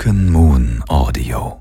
Broken Moon Audio.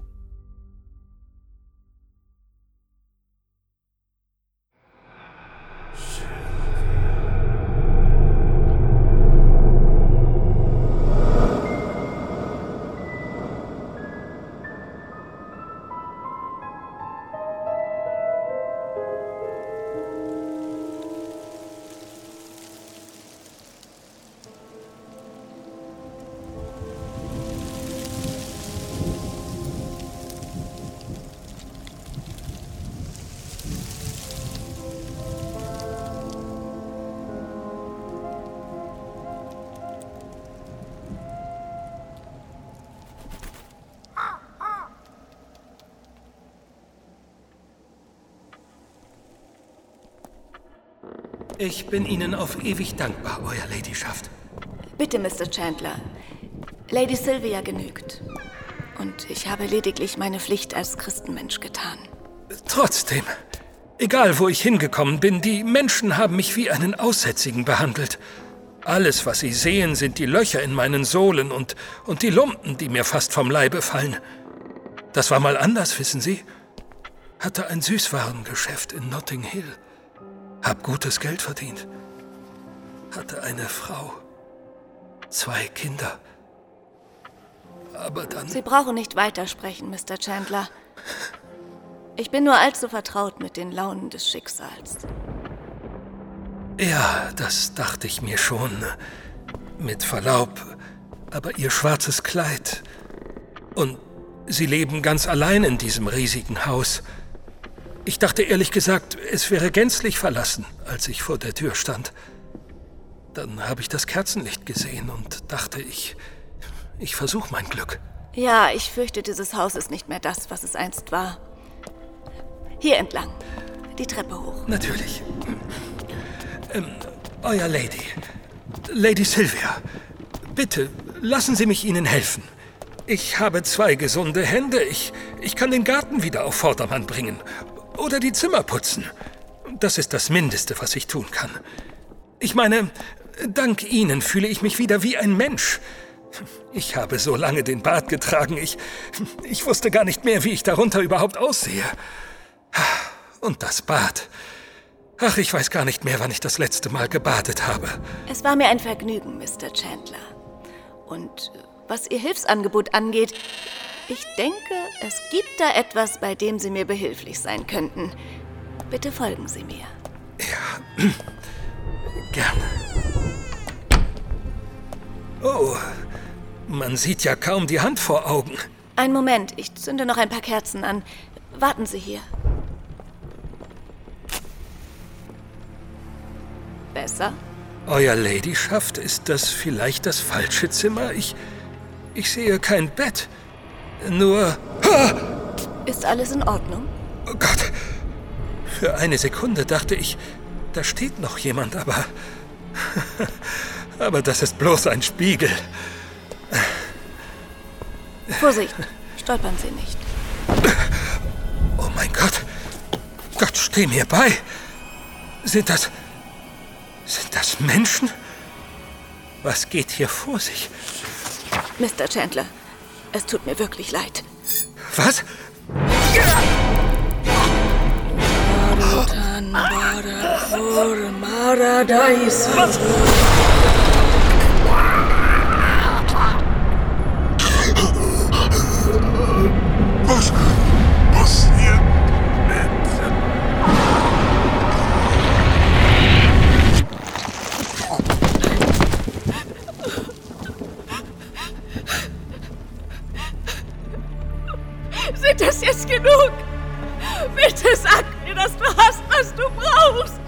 Ich bin Ihnen auf ewig dankbar, Euer Ladyschaft. Bitte, Mr. Chandler. Lady Sylvia genügt. Und ich habe lediglich meine Pflicht als Christenmensch getan. Trotzdem, egal wo ich hingekommen bin, die Menschen haben mich wie einen Aussätzigen behandelt. Alles, was sie sehen, sind die Löcher in meinen Sohlen und, und die Lumpen, die mir fast vom Leibe fallen. Das war mal anders, wissen Sie. Hatte ein Süßwarengeschäft in Notting Hill. Hab gutes Geld verdient. Hatte eine Frau. Zwei Kinder. Aber dann. Sie brauchen nicht weitersprechen, Mr. Chandler. Ich bin nur allzu vertraut mit den Launen des Schicksals. Ja, das dachte ich mir schon. Mit Verlaub. Aber ihr schwarzes Kleid. Und sie leben ganz allein in diesem riesigen Haus. Ich dachte ehrlich gesagt, es wäre gänzlich verlassen, als ich vor der Tür stand. Dann habe ich das Kerzenlicht gesehen und dachte, ich, ich versuche mein Glück. Ja, ich fürchte, dieses Haus ist nicht mehr das, was es einst war. Hier entlang. Die Treppe hoch. Natürlich. Ähm, Euer Lady. Lady Sylvia. Bitte, lassen Sie mich Ihnen helfen. Ich habe zwei gesunde Hände. Ich, ich kann den Garten wieder auf Vordermann bringen. Oder die Zimmer putzen. Das ist das Mindeste, was ich tun kann. Ich meine, dank Ihnen fühle ich mich wieder wie ein Mensch. Ich habe so lange den Bart getragen, ich, ich wusste gar nicht mehr, wie ich darunter überhaupt aussehe. Und das Bad. Ach, ich weiß gar nicht mehr, wann ich das letzte Mal gebadet habe. Es war mir ein Vergnügen, Mr. Chandler. Und was Ihr Hilfsangebot angeht, ich denke, es gibt da etwas, bei dem Sie mir behilflich sein könnten. Bitte folgen Sie mir. Ja, gerne. Oh, man sieht ja kaum die Hand vor Augen. Ein Moment, ich zünde noch ein paar Kerzen an. Warten Sie hier. Besser? Euer Ladyschaft, ist das vielleicht das falsche Zimmer? Ich. Ich sehe kein Bett. Nur. Ist alles in Ordnung? Oh Gott. Für eine Sekunde dachte ich, da steht noch jemand, aber. aber das ist bloß ein Spiegel. Vorsicht, stolpern Sie nicht. Oh mein Gott. Gott, steh mir bei. Sind das. Sind das Menschen? Was geht hier vor sich? Mr. Chandler, es tut mir wirklich leid. Was? Was? Was genug? Bitte sag mir, dass du hast, was du brauchst.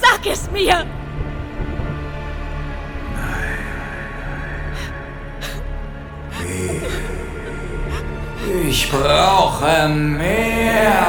Sag es mir! Ich brauche mehr.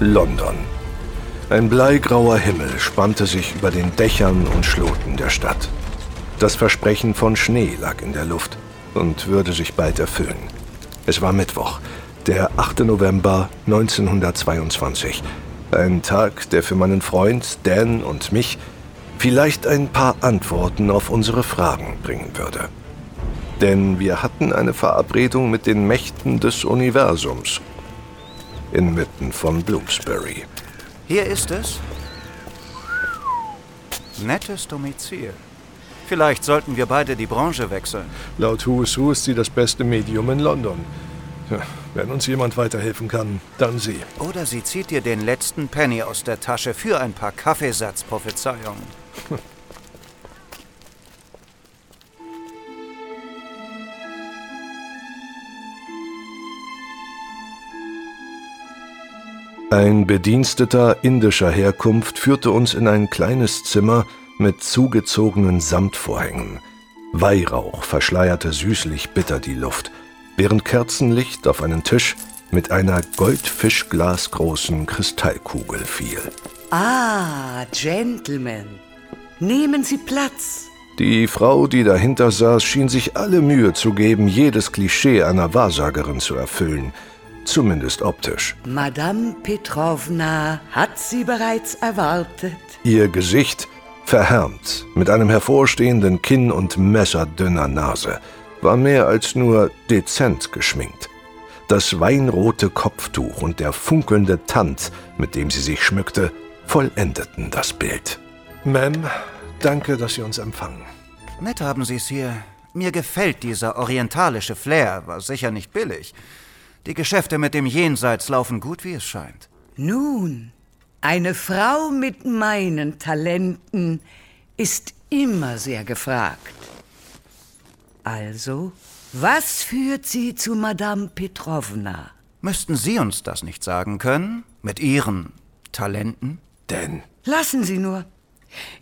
London. Ein bleigrauer Himmel spannte sich über den Dächern und Schloten der Stadt. Das Versprechen von Schnee lag in der Luft und würde sich bald erfüllen. Es war Mittwoch, der 8. November 1922. Ein Tag, der für meinen Freund Dan und mich vielleicht ein paar Antworten auf unsere Fragen bringen würde. Denn wir hatten eine Verabredung mit den Mächten des Universums inmitten von Bloomsbury. Hier ist es. Nettes Domizil. Vielleicht sollten wir beide die Branche wechseln. Laut Who is Who ist sie das beste Medium in London. Wenn uns jemand weiterhelfen kann, dann sie. Oder sie zieht dir den letzten Penny aus der Tasche für ein paar Kaffeesatzprophezeiungen. Ein Bediensteter indischer Herkunft führte uns in ein kleines Zimmer mit zugezogenen Samtvorhängen. Weihrauch verschleierte süßlich bitter die Luft, während Kerzenlicht auf einen Tisch mit einer goldfischglasgroßen Kristallkugel fiel. Ah, Gentlemen, nehmen Sie Platz. Die Frau, die dahinter saß, schien sich alle Mühe zu geben, jedes Klischee einer Wahrsagerin zu erfüllen – zumindest optisch. Madame Petrovna hat sie bereits erwartet. Ihr Gesicht verhärmt, mit einem hervorstehenden Kinn und messerdünner Nase, war mehr als nur dezent geschminkt. Das weinrote Kopftuch und der funkelnde Tand, mit dem sie sich schmückte, vollendeten das Bild. Ma'am, danke, dass Sie uns empfangen. Nett haben Sie es hier. Mir gefällt dieser orientalische Flair, war sicher nicht billig. Die Geschäfte mit dem Jenseits laufen gut, wie es scheint. Nun, eine Frau mit meinen Talenten ist immer sehr gefragt. Also, was führt Sie zu Madame Petrovna? Müssten Sie uns das nicht sagen können? Mit Ihren Talenten? Denn? Lassen Sie nur.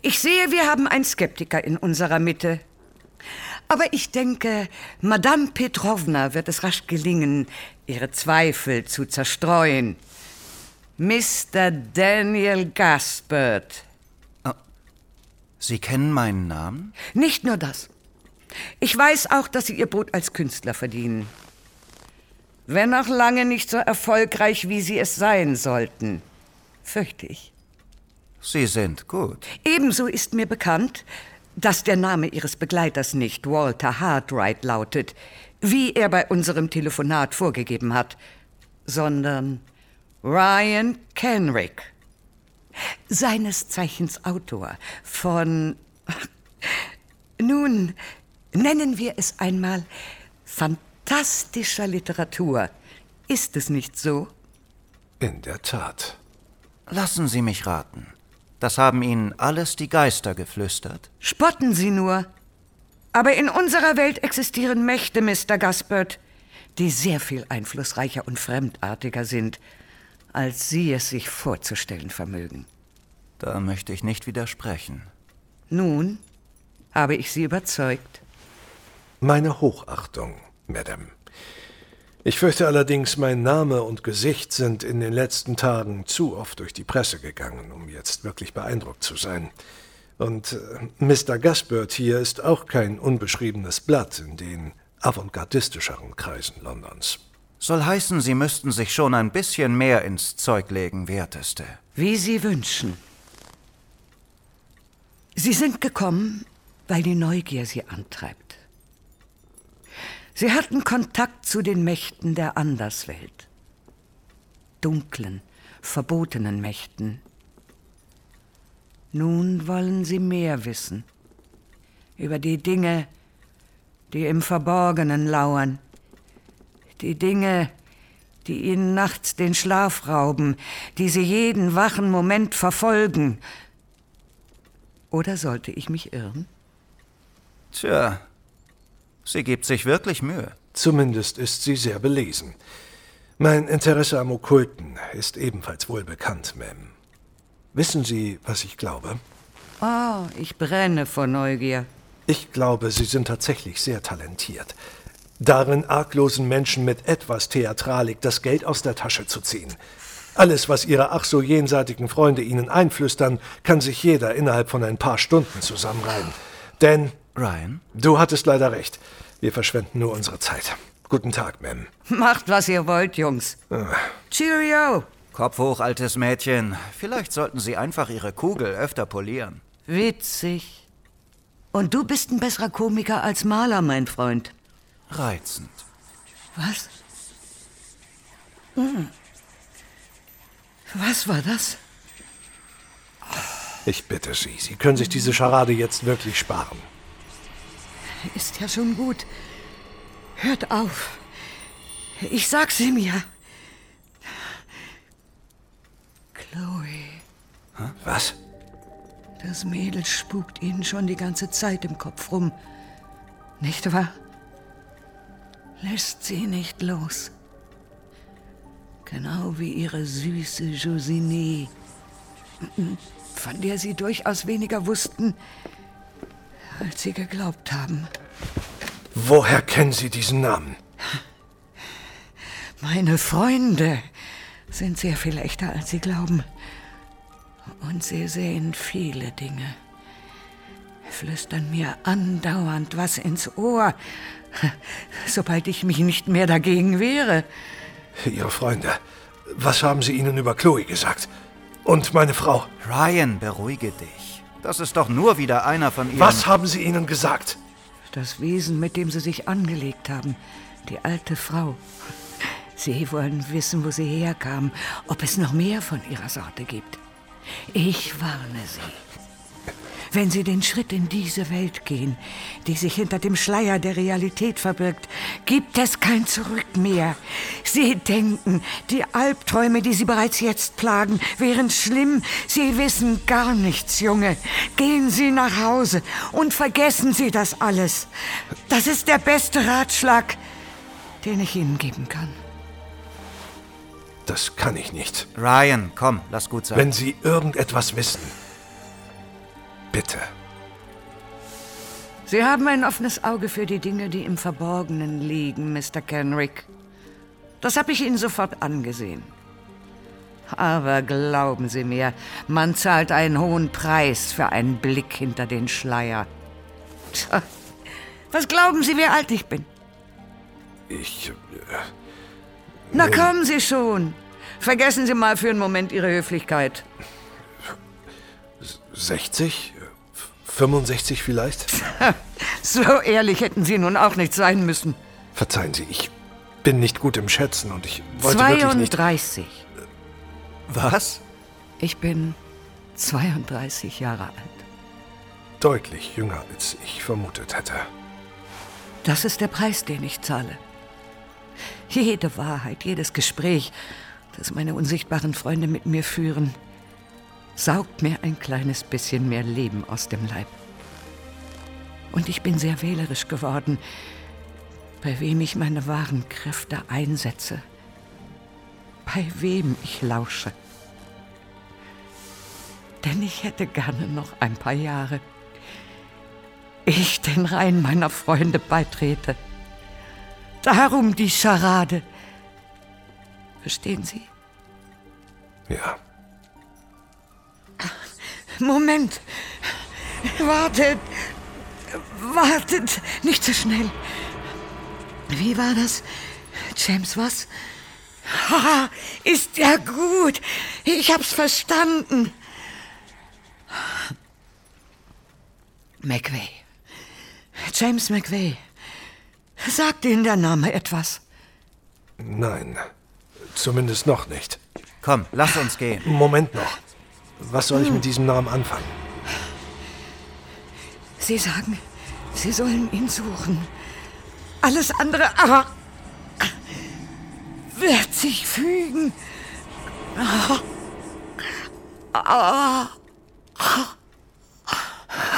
Ich sehe, wir haben einen Skeptiker in unserer Mitte. Aber ich denke, Madame Petrovna wird es rasch gelingen, ihre Zweifel zu zerstreuen. Mr. Daniel Gaspard. Oh. Sie kennen meinen Namen? Nicht nur das. Ich weiß auch, dass Sie Ihr Brot als Künstler verdienen. Wenn auch lange nicht so erfolgreich, wie Sie es sein sollten, fürchte ich. Sie sind gut. Ebenso ist mir bekannt, dass der Name Ihres Begleiters nicht Walter Hartwright lautet, wie er bei unserem Telefonat vorgegeben hat, sondern Ryan Kenrick. Seines Zeichens Autor von, nun, nennen wir es einmal fantastischer Literatur. Ist es nicht so? In der Tat. Lassen Sie mich raten. Das haben Ihnen alles die Geister geflüstert? Spotten Sie nur. Aber in unserer Welt existieren Mächte, Mr. Gaspard, die sehr viel einflussreicher und fremdartiger sind, als Sie es sich vorzustellen vermögen. Da möchte ich nicht widersprechen. Nun, habe ich Sie überzeugt? Meine Hochachtung, Madame. Ich fürchte allerdings, mein Name und Gesicht sind in den letzten Tagen zu oft durch die Presse gegangen, um jetzt wirklich beeindruckt zu sein. Und äh, Mr. Gaspard hier ist auch kein unbeschriebenes Blatt in den avantgardistischeren Kreisen Londons. Soll heißen, Sie müssten sich schon ein bisschen mehr ins Zeug legen, Werteste. Wie Sie wünschen. Sie sind gekommen, weil die Neugier Sie antreibt. Sie hatten Kontakt zu den Mächten der Anderswelt. Dunklen, verbotenen Mächten. Nun wollen sie mehr wissen. Über die Dinge, die im Verborgenen lauern. Die Dinge, die ihnen nachts den Schlaf rauben, die sie jeden wachen Moment verfolgen. Oder sollte ich mich irren? Tja, Sie gibt sich wirklich Mühe. Zumindest ist sie sehr belesen. Mein Interesse am Okkulten ist ebenfalls wohl bekannt, Ma'am. Wissen Sie, was ich glaube? Oh, ich brenne vor Neugier. Ich glaube, Sie sind tatsächlich sehr talentiert. Darin arglosen Menschen mit etwas Theatralik das Geld aus der Tasche zu ziehen. Alles, was Ihre ach so jenseitigen Freunde Ihnen einflüstern, kann sich jeder innerhalb von ein paar Stunden zusammenreihen. Denn, Ryan? du hattest leider recht. Wir verschwenden nur unsere Zeit. Guten Tag, Mem. Macht, was ihr wollt, Jungs. Cheerio. Kopf hoch, altes Mädchen. Vielleicht sollten Sie einfach Ihre Kugel öfter polieren. Witzig. Und du bist ein besserer Komiker als Maler, mein Freund. Reizend. Was? Hm. Was war das? Ich bitte Sie, Sie können sich diese Scharade jetzt wirklich sparen. Ist ja schon gut. Hört auf. Ich sag's ihm ja. Chloe, Was? das Mädel spukt Ihnen schon die ganze Zeit im Kopf rum. Nicht wahr? Lässt sie nicht los. Genau wie ihre süße Josiné, von der Sie durchaus weniger wussten, als Sie geglaubt haben. Woher kennen Sie diesen Namen? Meine Freunde sind sehr viel echter, als Sie glauben. Und sie sehen viele Dinge. Flüstern mir andauernd was ins Ohr, sobald ich mich nicht mehr dagegen wehre. Ihre Freunde. Was haben Sie ihnen über Chloe gesagt? Und meine Frau. Ryan, beruhige dich. Das ist doch nur wieder einer von ihren... Was haben Sie ihnen gesagt? Das Wesen, mit dem sie sich angelegt haben, die alte Frau. Sie wollen wissen, wo sie herkam, ob es noch mehr von ihrer Sorte gibt. Ich warne Sie. Wenn Sie den Schritt in diese Welt gehen, die sich hinter dem Schleier der Realität verbirgt, gibt es kein Zurück mehr. Sie denken, die Albträume, die Sie bereits jetzt plagen, wären schlimm. Sie wissen gar nichts, Junge. Gehen Sie nach Hause und vergessen Sie das alles. Das ist der beste Ratschlag, den ich Ihnen geben kann. Das kann ich nicht. Ryan, komm, lass gut sein. Wenn Sie irgendetwas wissen. Bitte. Sie haben ein offenes Auge für die Dinge, die im Verborgenen liegen, Mr. Kenrick. Das habe ich Ihnen sofort angesehen. Aber glauben Sie mir, man zahlt einen hohen Preis für einen Blick hinter den Schleier. Tja, was glauben Sie, wie alt ich bin? Ich. Äh, Na kommen Sie schon. Vergessen Sie mal für einen Moment Ihre Höflichkeit. 60? 65 vielleicht? So ehrlich hätten Sie nun auch nicht sein müssen. Verzeihen Sie, ich bin nicht gut im Schätzen und ich wollte wirklich nicht. 32. Was? Ich bin 32 Jahre alt. Deutlich jünger, als ich vermutet hätte. Das ist der Preis, den ich zahle. Jede Wahrheit, jedes Gespräch, das meine unsichtbaren Freunde mit mir führen, saugt mir ein kleines bisschen mehr Leben aus dem Leib. Und ich bin sehr wählerisch geworden, bei wem ich meine wahren Kräfte einsetze, bei wem ich lausche. Denn ich hätte gerne noch ein paar Jahre, ich den Reihen meiner Freunde beitrete. Darum die Scharade. Verstehen Sie? Ja. Moment. Wartet. Wartet. Nicht so schnell. Wie war das? James, was? Haha, ist ja gut. Ich hab's verstanden. McVeigh. James McVeigh. Sagt Ihnen der Name etwas? Nein. Zumindest noch nicht. Komm, lass uns gehen. Moment noch. Was soll ich mit diesem Namen anfangen? Sie sagen, Sie sollen ihn suchen. Alles andere aber wird sich fügen.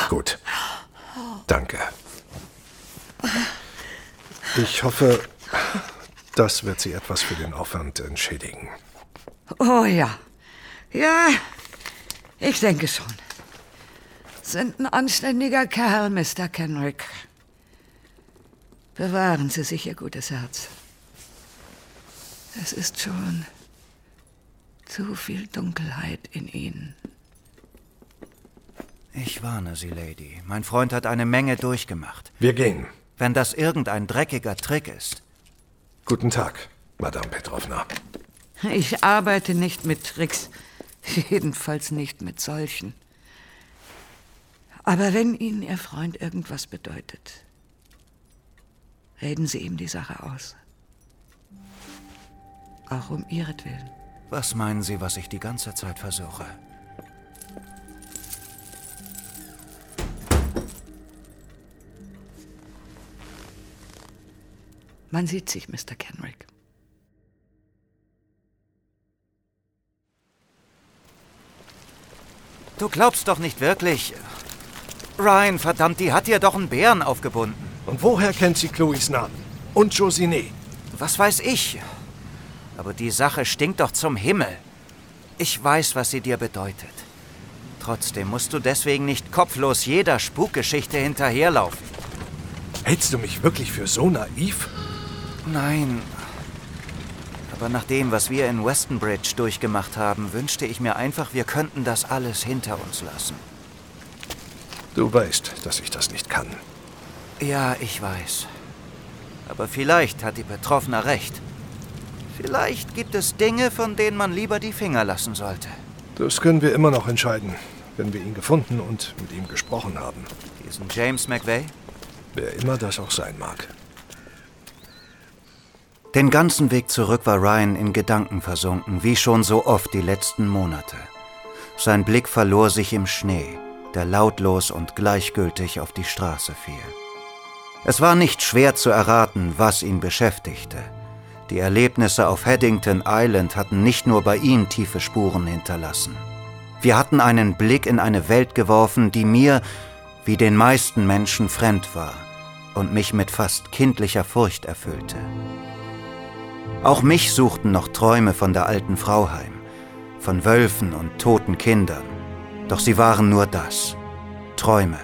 Gut. Danke. Ich hoffe, das wird Sie etwas für den Aufwand entschädigen. Oh ja. Ja, ich denke schon. Sind ein anständiger Kerl, Mr. Kenrick. Bewahren Sie sich Ihr gutes Herz. Es ist schon Zu viel Dunkelheit in ihnen. Ich warne Sie, Lady. Mein Freund hat eine Menge durchgemacht. Wir gehen. Wenn das irgendein dreckiger Trick ist. Guten Tag, Madame Petrovna. Ich arbeite nicht mit Tricks. Jedenfalls nicht mit solchen. Aber wenn Ihnen Ihr Freund irgendwas bedeutet, reden Sie ihm die Sache aus. Auch um ihretwillen. Was meinen Sie, was ich die ganze Zeit versuche? Man sieht sich, Mr. Kenrick. Du glaubst doch nicht wirklich. Ryan, verdammt, die hat dir doch einen Bären aufgebunden. Und woher kennt sie Chloes Namen? Und Josinet? Was weiß ich? Aber die Sache stinkt doch zum Himmel. Ich weiß, was sie dir bedeutet. Trotzdem musst du deswegen nicht kopflos jeder Spukgeschichte hinterherlaufen. Hältst du mich wirklich für so naiv? Nein. Aber nach dem, was wir in Westonbridge durchgemacht haben, wünschte ich mir einfach, wir könnten das alles hinter uns lassen. Du weißt, dass ich das nicht kann. Ja, ich weiß. Aber vielleicht hat die Betroffene recht. Vielleicht gibt es Dinge, von denen man lieber die Finger lassen sollte. Das können wir immer noch entscheiden, wenn wir ihn gefunden und mit ihm gesprochen haben. Diesen James McVeigh? Wer immer das auch sein mag. Den ganzen Weg zurück war Ryan in Gedanken versunken, wie schon so oft die letzten Monate. Sein Blick verlor sich im Schnee, der lautlos und gleichgültig auf die Straße fiel. Es war nicht schwer zu erraten, was ihn beschäftigte. Die Erlebnisse auf Haddington Island hatten nicht nur bei ihm tiefe Spuren hinterlassen. Wir hatten einen Blick in eine Welt geworfen, die mir, wie den meisten Menschen, fremd war und mich mit fast kindlicher Furcht erfüllte. Auch mich suchten noch Träume von der alten Frau heim, von Wölfen und toten Kindern. Doch sie waren nur das, Träume,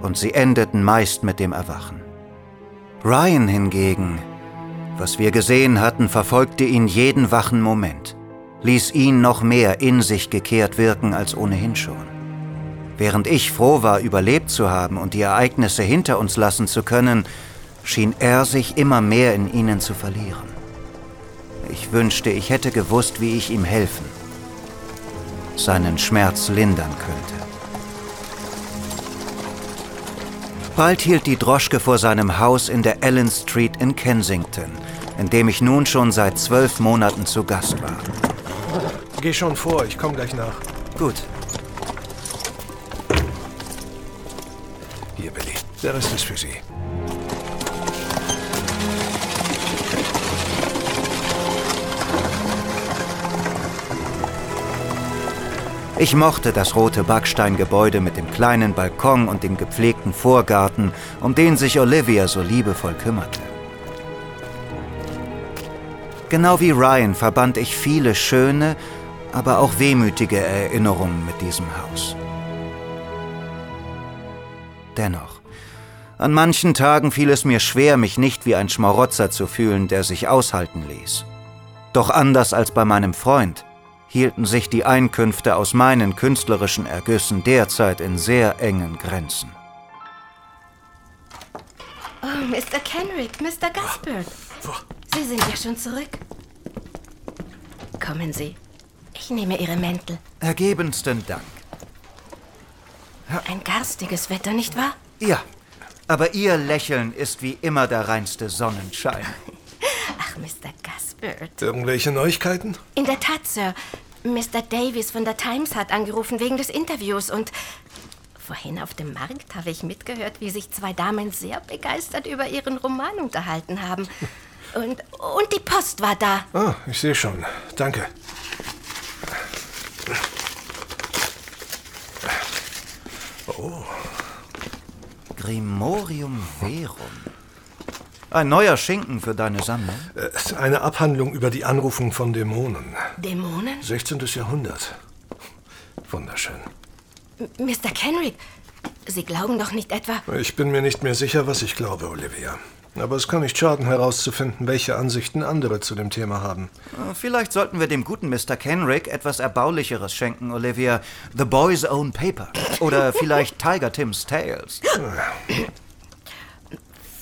und sie endeten meist mit dem Erwachen. Ryan hingegen, was wir gesehen hatten, verfolgte ihn jeden wachen Moment, ließ ihn noch mehr in sich gekehrt wirken als ohnehin schon. Während ich froh war, überlebt zu haben und die Ereignisse hinter uns lassen zu können, schien er sich immer mehr in ihnen zu verlieren. Ich wünschte, ich hätte gewusst, wie ich ihm helfen, seinen Schmerz lindern könnte. Bald hielt die Droschke vor seinem Haus in der Ellen Street in Kensington, in dem ich nun schon seit zwölf Monaten zu Gast war. Geh schon vor, ich komme gleich nach. Gut, Hier, Billy. Der Rest ist für Sie. Ich mochte das rote Backsteingebäude mit dem kleinen Balkon und dem gepflegten Vorgarten, um den sich Olivia so liebevoll kümmerte. Genau wie Ryan verband ich viele schöne, aber auch wehmütige Erinnerungen mit diesem Haus. Dennoch, an manchen Tagen fiel es mir schwer, mich nicht wie ein Schmarotzer zu fühlen, der sich aushalten ließ. Doch anders als bei meinem Freund hielten sich die Einkünfte aus meinen künstlerischen Ergüssen derzeit in sehr engen Grenzen. Oh, Mr. Kenrick, Mr. Gaspard. Sie sind ja schon zurück. Kommen Sie. Ich nehme Ihre Mäntel. Ergebensten Dank. Ein garstiges Wetter, nicht wahr? Ja, aber Ihr Lächeln ist wie immer der reinste Sonnenschein. Ach, Mr. Gaspard. Irgendwelche Neuigkeiten? In der Tat, Sir. Mr. Davies von der Times hat angerufen wegen des Interviews und vorhin auf dem Markt habe ich mitgehört, wie sich zwei Damen sehr begeistert über ihren Roman unterhalten haben. Und, und die Post war da. Ah, ich sehe schon. Danke. Oh, Grimorium Verum. Ein neuer Schinken für deine Sammlung? eine Abhandlung über die Anrufung von Dämonen. Dämonen? 16. Jahrhundert. Wunderschön. M- Mr. Kenrick, Sie glauben doch nicht etwa. Ich bin mir nicht mehr sicher, was ich glaube, Olivia. Aber es kann nicht schaden, herauszufinden, welche Ansichten andere zu dem Thema haben. Äh, Vielleicht sollten wir dem guten Mr. Kenrick etwas Erbaulicheres schenken, Olivia. The Boy's Own Paper. Oder vielleicht Tiger Tim's Tales.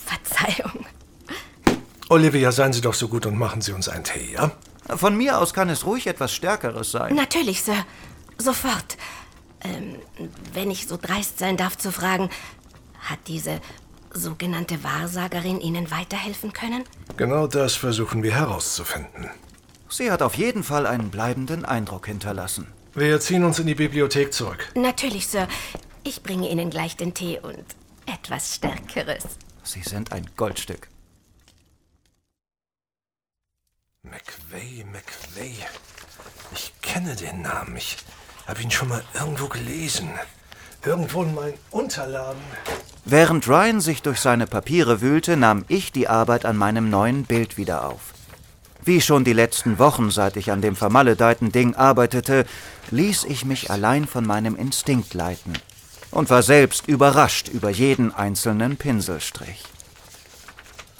Verzeihung. Olivia, seien Sie doch so gut und machen Sie uns einen Tee, ja? Von mir aus kann es ruhig etwas Stärkeres sein. Natürlich, Sir. Sofort. Ähm, wenn ich so dreist sein darf zu fragen, hat diese sogenannte Wahrsagerin Ihnen weiterhelfen können? Genau das versuchen wir herauszufinden. Sie hat auf jeden Fall einen bleibenden Eindruck hinterlassen. Wir ziehen uns in die Bibliothek zurück. Natürlich, Sir. Ich bringe Ihnen gleich den Tee und etwas Stärkeres. Sie sind ein Goldstück. McVay, McVay. Ich kenne den Namen. Ich habe ihn schon mal irgendwo gelesen. Irgendwo in meinen Unterlagen. Während Ryan sich durch seine Papiere wühlte, nahm ich die Arbeit an meinem neuen Bild wieder auf. Wie schon die letzten Wochen, seit ich an dem vermaledeiten Ding arbeitete, ließ ich mich allein von meinem Instinkt leiten und war selbst überrascht über jeden einzelnen Pinselstrich.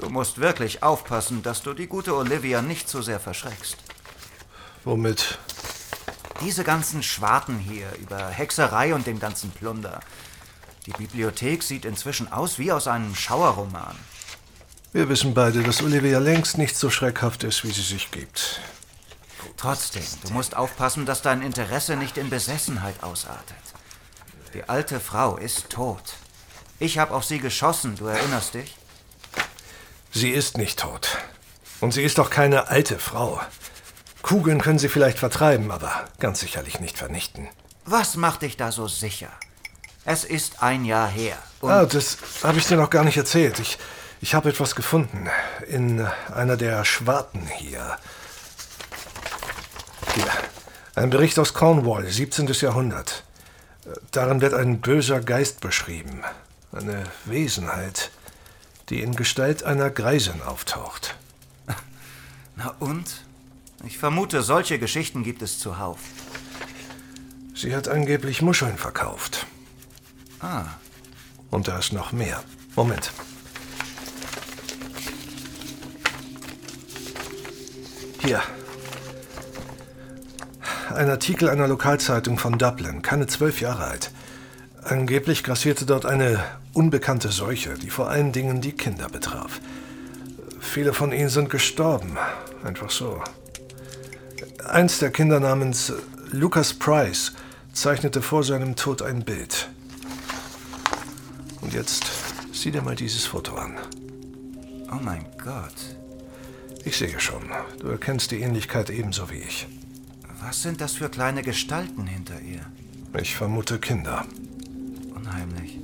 Du musst wirklich aufpassen, dass du die gute Olivia nicht zu sehr verschreckst. Womit? Diese ganzen Schwarten hier über Hexerei und den ganzen Plunder. Die Bibliothek sieht inzwischen aus wie aus einem Schauerroman. Wir wissen beide, dass Olivia längst nicht so schreckhaft ist, wie sie sich gibt. Trotzdem, du musst aufpassen, dass dein Interesse nicht in Besessenheit ausartet. Die alte Frau ist tot. Ich habe auf sie geschossen, du erinnerst dich? Sie ist nicht tot. Und sie ist doch keine alte Frau. Kugeln können sie vielleicht vertreiben, aber ganz sicherlich nicht vernichten. Was macht dich da so sicher? Es ist ein Jahr her. Und ah, das habe ich dir noch gar nicht erzählt. Ich, ich habe etwas gefunden. In einer der Schwarten hier. Hier. Ein Bericht aus Cornwall, 17. Jahrhundert. Darin wird ein böser Geist beschrieben. Eine Wesenheit, die in Gestalt einer Greisin auftaucht. Na und? Ich vermute, solche Geschichten gibt es zuhauf. Sie hat angeblich Muscheln verkauft. Ah. Und da ist noch mehr. Moment. Hier. Ein Artikel einer Lokalzeitung von Dublin, keine zwölf Jahre alt. Angeblich grassierte dort eine unbekannte Seuche, die vor allen Dingen die Kinder betraf. Viele von ihnen sind gestorben. Einfach so. Eins der Kinder namens Lucas Price zeichnete vor seinem Tod ein Bild. Und jetzt sieh dir mal dieses Foto an. Oh mein Gott. Ich sehe schon. Du erkennst die Ähnlichkeit ebenso wie ich. Was sind das für kleine Gestalten hinter ihr? Ich vermute Kinder. Unheimlich.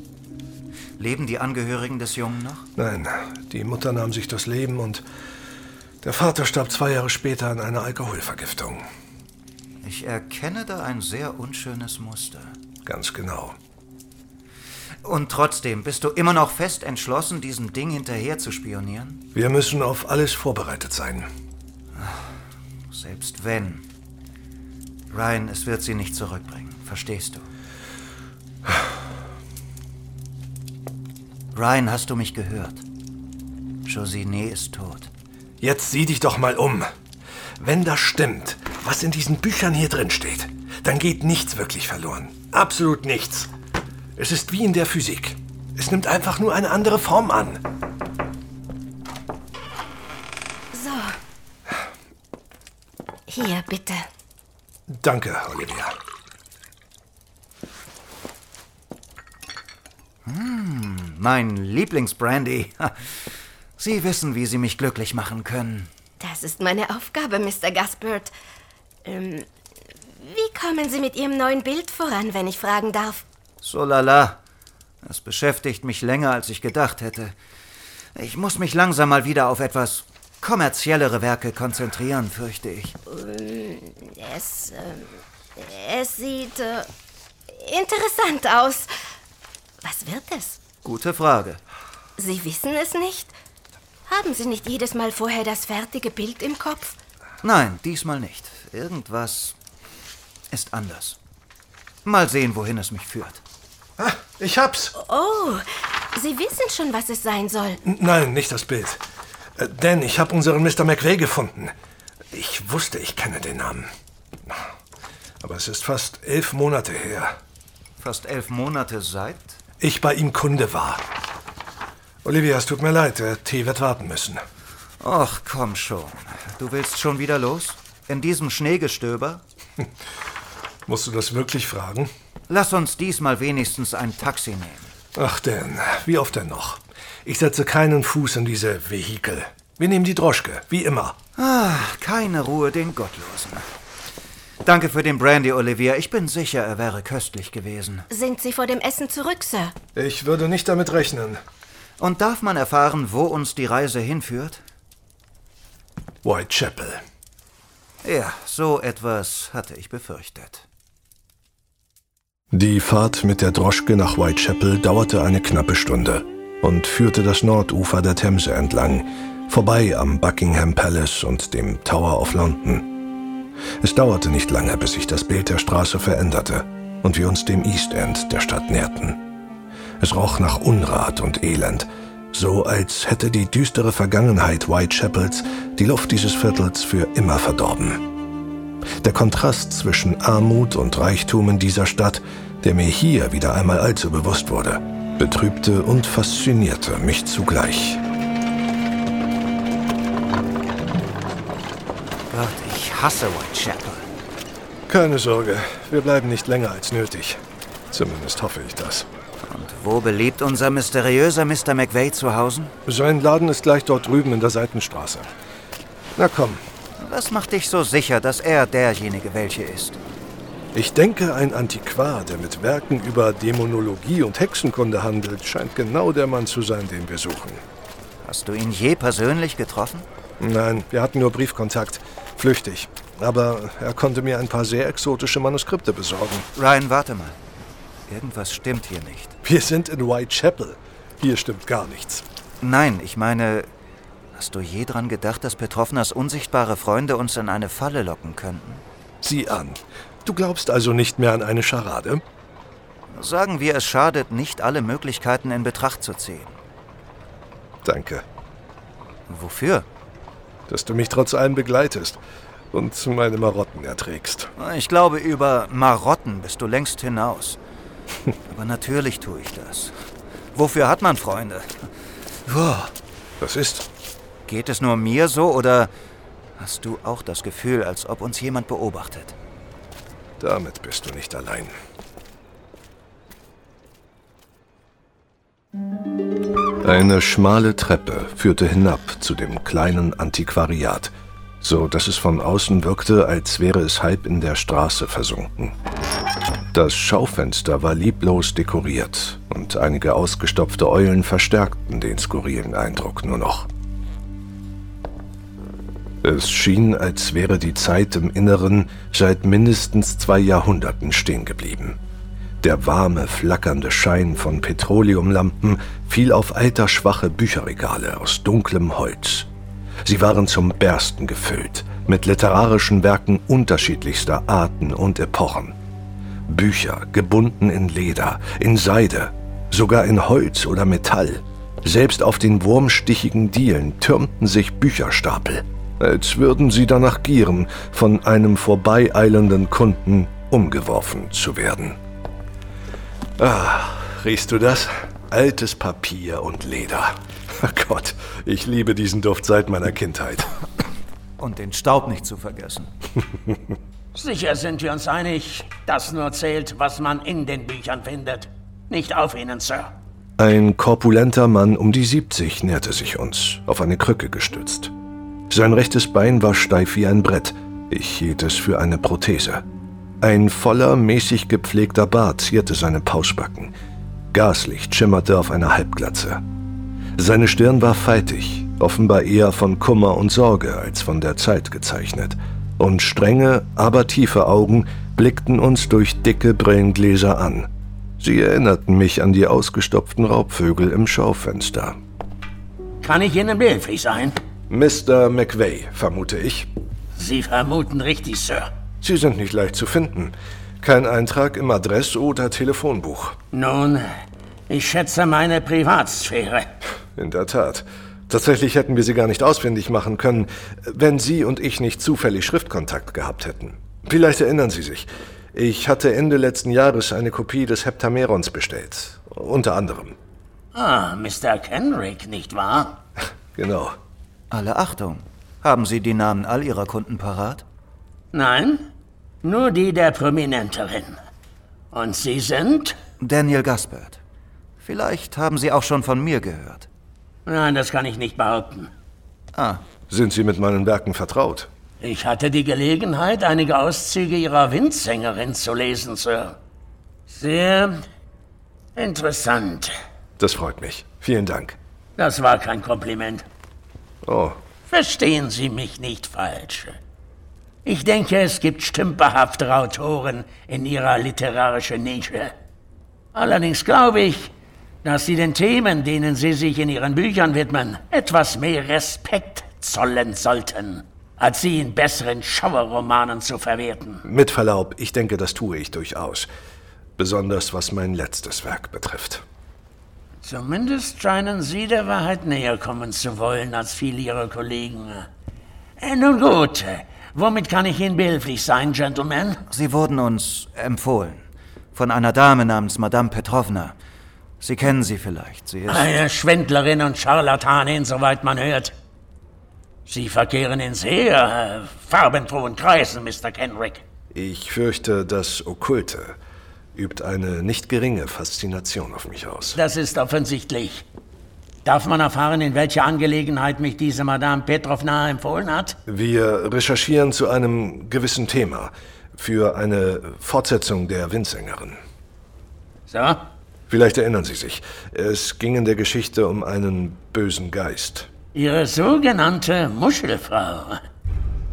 Leben die Angehörigen des Jungen noch? Nein, die Mutter nahm sich das Leben und der Vater starb zwei Jahre später an einer Alkoholvergiftung. Ich erkenne da ein sehr unschönes Muster. Ganz genau. Und trotzdem, bist du immer noch fest entschlossen, diesem Ding hinterher zu spionieren? Wir müssen auf alles vorbereitet sein. Selbst wenn. Ryan, es wird sie nicht zurückbringen. Verstehst du? Ryan, hast du mich gehört? Josiné ist tot. Jetzt sieh dich doch mal um. Wenn das stimmt, was in diesen Büchern hier drin steht, dann geht nichts wirklich verloren. Absolut nichts. Es ist wie in der Physik. Es nimmt einfach nur eine andere Form an. So. Hier, bitte. Danke, Olivia. Hm, mein Lieblingsbrandy. Sie wissen, wie Sie mich glücklich machen können. Das ist meine Aufgabe, Mr. Gaspard. Ähm, wie kommen Sie mit Ihrem neuen Bild voran, wenn ich fragen darf? So lala. Es beschäftigt mich länger, als ich gedacht hätte. Ich muss mich langsam mal wieder auf etwas kommerziellere Werke konzentrieren, fürchte ich. Es, äh, es sieht äh, interessant aus. Was wird es? Gute Frage. Sie wissen es nicht? Haben Sie nicht jedes Mal vorher das fertige Bild im Kopf? Nein, diesmal nicht. Irgendwas ist anders. Mal sehen, wohin es mich führt. Ah, ich hab's. Oh, Sie wissen schon, was es sein soll. Nein, nicht das Bild. Äh, denn ich habe unseren Mr. McVeigh gefunden. Ich wusste, ich kenne den Namen. Aber es ist fast elf Monate her. Fast elf Monate seit? Ich bei ihm Kunde war. Olivia, es tut mir leid, der Tee wird warten müssen. Ach, komm schon. Du willst schon wieder los? In diesem Schneegestöber? Musst du das wirklich fragen? Lass uns diesmal wenigstens ein Taxi nehmen. Ach denn, wie oft denn noch? Ich setze keinen Fuß in diese Vehikel. Wir nehmen die Droschke, wie immer. Ah, keine Ruhe den Gottlosen. Danke für den Brandy, Olivia. Ich bin sicher, er wäre köstlich gewesen. Sind Sie vor dem Essen zurück, Sir? Ich würde nicht damit rechnen. Und darf man erfahren, wo uns die Reise hinführt? Whitechapel. Ja, so etwas hatte ich befürchtet. Die Fahrt mit der Droschke nach Whitechapel dauerte eine knappe Stunde und führte das Nordufer der Themse entlang, vorbei am Buckingham Palace und dem Tower of London. Es dauerte nicht lange, bis sich das Bild der Straße veränderte und wir uns dem East End der Stadt näherten. Es roch nach Unrat und Elend, so als hätte die düstere Vergangenheit Whitechapels die Luft dieses Viertels für immer verdorben. Der Kontrast zwischen Armut und Reichtum in dieser Stadt, der mir hier wieder einmal allzu bewusst wurde, betrübte und faszinierte mich zugleich. Gott, ich hasse Whitechapel. Keine Sorge, wir bleiben nicht länger als nötig. Zumindest hoffe ich das. Und wo beliebt unser mysteriöser Mr. McVeigh zu Hause? Sein Laden ist gleich dort drüben in der Seitenstraße. Na komm. Was macht dich so sicher, dass er derjenige welche ist? Ich denke, ein Antiquar, der mit Werken über Dämonologie und Hexenkunde handelt, scheint genau der Mann zu sein, den wir suchen. Hast du ihn je persönlich getroffen? Nein, wir hatten nur Briefkontakt. Flüchtig. Aber er konnte mir ein paar sehr exotische Manuskripte besorgen. Ryan, warte mal. Irgendwas stimmt hier nicht. Wir sind in Whitechapel. Hier stimmt gar nichts. Nein, ich meine, hast du je dran gedacht, dass Betroffeners unsichtbare Freunde uns in eine Falle locken könnten? Sieh an. Du glaubst also nicht mehr an eine Scharade? Sagen wir, es schadet nicht, alle Möglichkeiten in Betracht zu ziehen. Danke. Wofür? Dass du mich trotz allem begleitest und meine Marotten erträgst. Ich glaube, über Marotten bist du längst hinaus. Aber natürlich tue ich das. Wofür hat man Freunde? Was ist? Geht es nur mir so oder hast du auch das Gefühl, als ob uns jemand beobachtet? Damit bist du nicht allein. Eine schmale Treppe führte hinab zu dem kleinen Antiquariat, so dass es von außen wirkte, als wäre es halb in der Straße versunken. Das Schaufenster war lieblos dekoriert und einige ausgestopfte Eulen verstärkten den skurrilen Eindruck nur noch. Es schien, als wäre die Zeit im Inneren seit mindestens zwei Jahrhunderten stehen geblieben. Der warme, flackernde Schein von Petroleumlampen fiel auf altersschwache Bücherregale aus dunklem Holz. Sie waren zum Bersten gefüllt, mit literarischen Werken unterschiedlichster Arten und Epochen. Bücher, gebunden in Leder, in Seide, sogar in Holz oder Metall. Selbst auf den wurmstichigen Dielen türmten sich Bücherstapel, als würden sie danach gieren, von einem vorbeieilenden Kunden umgeworfen zu werden. Ah, riechst du das? Altes Papier und Leder. Ach Gott, ich liebe diesen Duft seit meiner Kindheit. Und den Staub nicht zu vergessen. Sicher sind wir uns einig, dass nur zählt, was man in den Büchern findet. Nicht auf ihnen, Sir. Ein korpulenter Mann um die 70 näherte sich uns, auf eine Krücke gestützt. Sein rechtes Bein war steif wie ein Brett. Ich hielt es für eine Prothese. Ein voller, mäßig gepflegter Bart zierte seine Pausbacken. Gaslicht schimmerte auf einer Halbglatze. Seine Stirn war faltig, offenbar eher von Kummer und Sorge als von der Zeit gezeichnet. Und strenge, aber tiefe Augen blickten uns durch dicke Brillengläser an. Sie erinnerten mich an die ausgestopften Raubvögel im Schaufenster. Kann ich Ihnen behilflich sein? Mr. McVeigh, vermute ich. Sie vermuten richtig, Sir. Sie sind nicht leicht zu finden. Kein Eintrag im Adress- oder Telefonbuch. Nun, Ich schätze meine Privatsphäre. In der Tat. Tatsächlich hätten wir sie gar nicht ausfindig machen können, wenn Sie und ich nicht zufällig Schriftkontakt gehabt hätten. Vielleicht erinnern Sie sich. Ich hatte Ende letzten Jahres eine Kopie des Heptamerons bestellt. Unter anderem. Ah, Mr. Kenrick, nicht wahr? Genau. Alle Achtung. Haben Sie die Namen all Ihrer Kunden parat? Nein, nur die der Prominenterin. Und Sie sind? Daniel Gaspard. Vielleicht haben Sie auch schon von mir gehört. Nein, das kann ich nicht behaupten. Ah. Sind Sie mit meinen Werken vertraut? Ich hatte die Gelegenheit, einige Auszüge Ihrer Windsängerin zu lesen, Sir. Sehr interessant. Das freut mich. Vielen Dank. Das war kein Kompliment. Oh. Verstehen Sie mich nicht falsch. Ich denke, es gibt stümperhaftere Autoren in Ihrer literarischen Nische. Allerdings glaube ich, dass Sie den Themen, denen Sie sich in Ihren Büchern widmen, etwas mehr Respekt zollen sollten, als sie in besseren Schauerromanen zu verwerten. Mit Verlaub, ich denke, das tue ich durchaus. Besonders was mein letztes Werk betrifft. Zumindest scheinen Sie der Wahrheit näher kommen zu wollen als viele Ihrer Kollegen. Äh, nun gut, womit kann ich Ihnen behilflich sein, Gentlemen? Sie wurden uns empfohlen. Von einer Dame namens Madame Petrovna. Sie kennen sie vielleicht. Sie ist. Eine Schwendlerin und Scharlatanin, soweit man hört. Sie verkehren in sehr äh, farbenfrohen Kreisen, Mr. Kenrick. Ich fürchte, das Okkulte übt eine nicht geringe Faszination auf mich aus. Das ist offensichtlich. Darf man erfahren, in welcher Angelegenheit mich diese Madame Petrovna empfohlen hat? Wir recherchieren zu einem gewissen Thema. Für eine Fortsetzung der Windsängerin. So? Vielleicht erinnern Sie sich. Es ging in der Geschichte um einen bösen Geist. Ihre sogenannte Muschelfrau.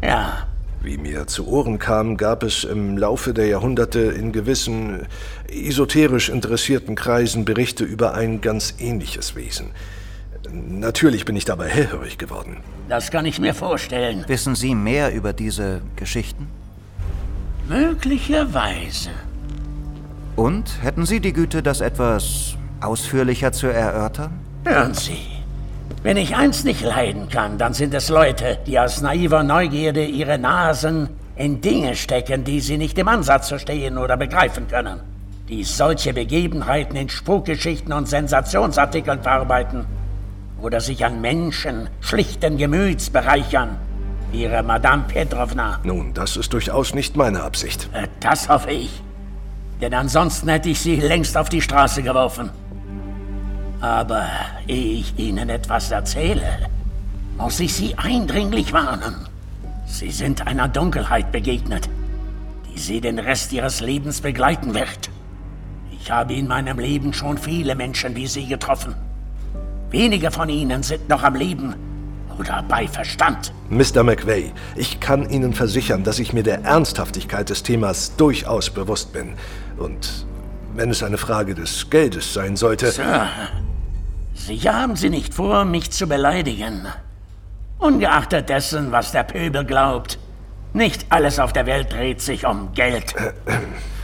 Ja. Wie mir zu Ohren kam, gab es im Laufe der Jahrhunderte in gewissen esoterisch interessierten Kreisen Berichte über ein ganz ähnliches Wesen. Natürlich bin ich dabei hellhörig geworden. Das kann ich mir vorstellen. Wissen Sie mehr über diese Geschichten? Möglicherweise. Und hätten Sie die Güte, das etwas ausführlicher zu erörtern? Hören Sie. Wenn ich eins nicht leiden kann, dann sind es Leute, die aus naiver Neugierde ihre Nasen in Dinge stecken, die sie nicht im Ansatz verstehen oder begreifen können. Die solche Begebenheiten in Spukgeschichten und Sensationsartikeln verarbeiten. Oder sich an Menschen schlichten Gemüts bereichern. Ihre Madame Petrovna. Nun, das ist durchaus nicht meine Absicht. Äh, Das hoffe ich. Denn ansonsten hätte ich sie längst auf die Straße geworfen. Aber ehe ich Ihnen etwas erzähle, muss ich Sie eindringlich warnen. Sie sind einer Dunkelheit begegnet, die Sie den Rest Ihres Lebens begleiten wird. Ich habe in meinem Leben schon viele Menschen wie Sie getroffen. Wenige von ihnen sind noch am Leben oder bei Verstand. Mr. McVeigh, ich kann Ihnen versichern, dass ich mir der Ernsthaftigkeit des Themas durchaus bewusst bin. Und wenn es eine Frage des Geldes sein sollte. Sir, sicher haben Sie nicht vor, mich zu beleidigen. Ungeachtet dessen, was der Pöbel glaubt. Nicht alles auf der Welt dreht sich um Geld.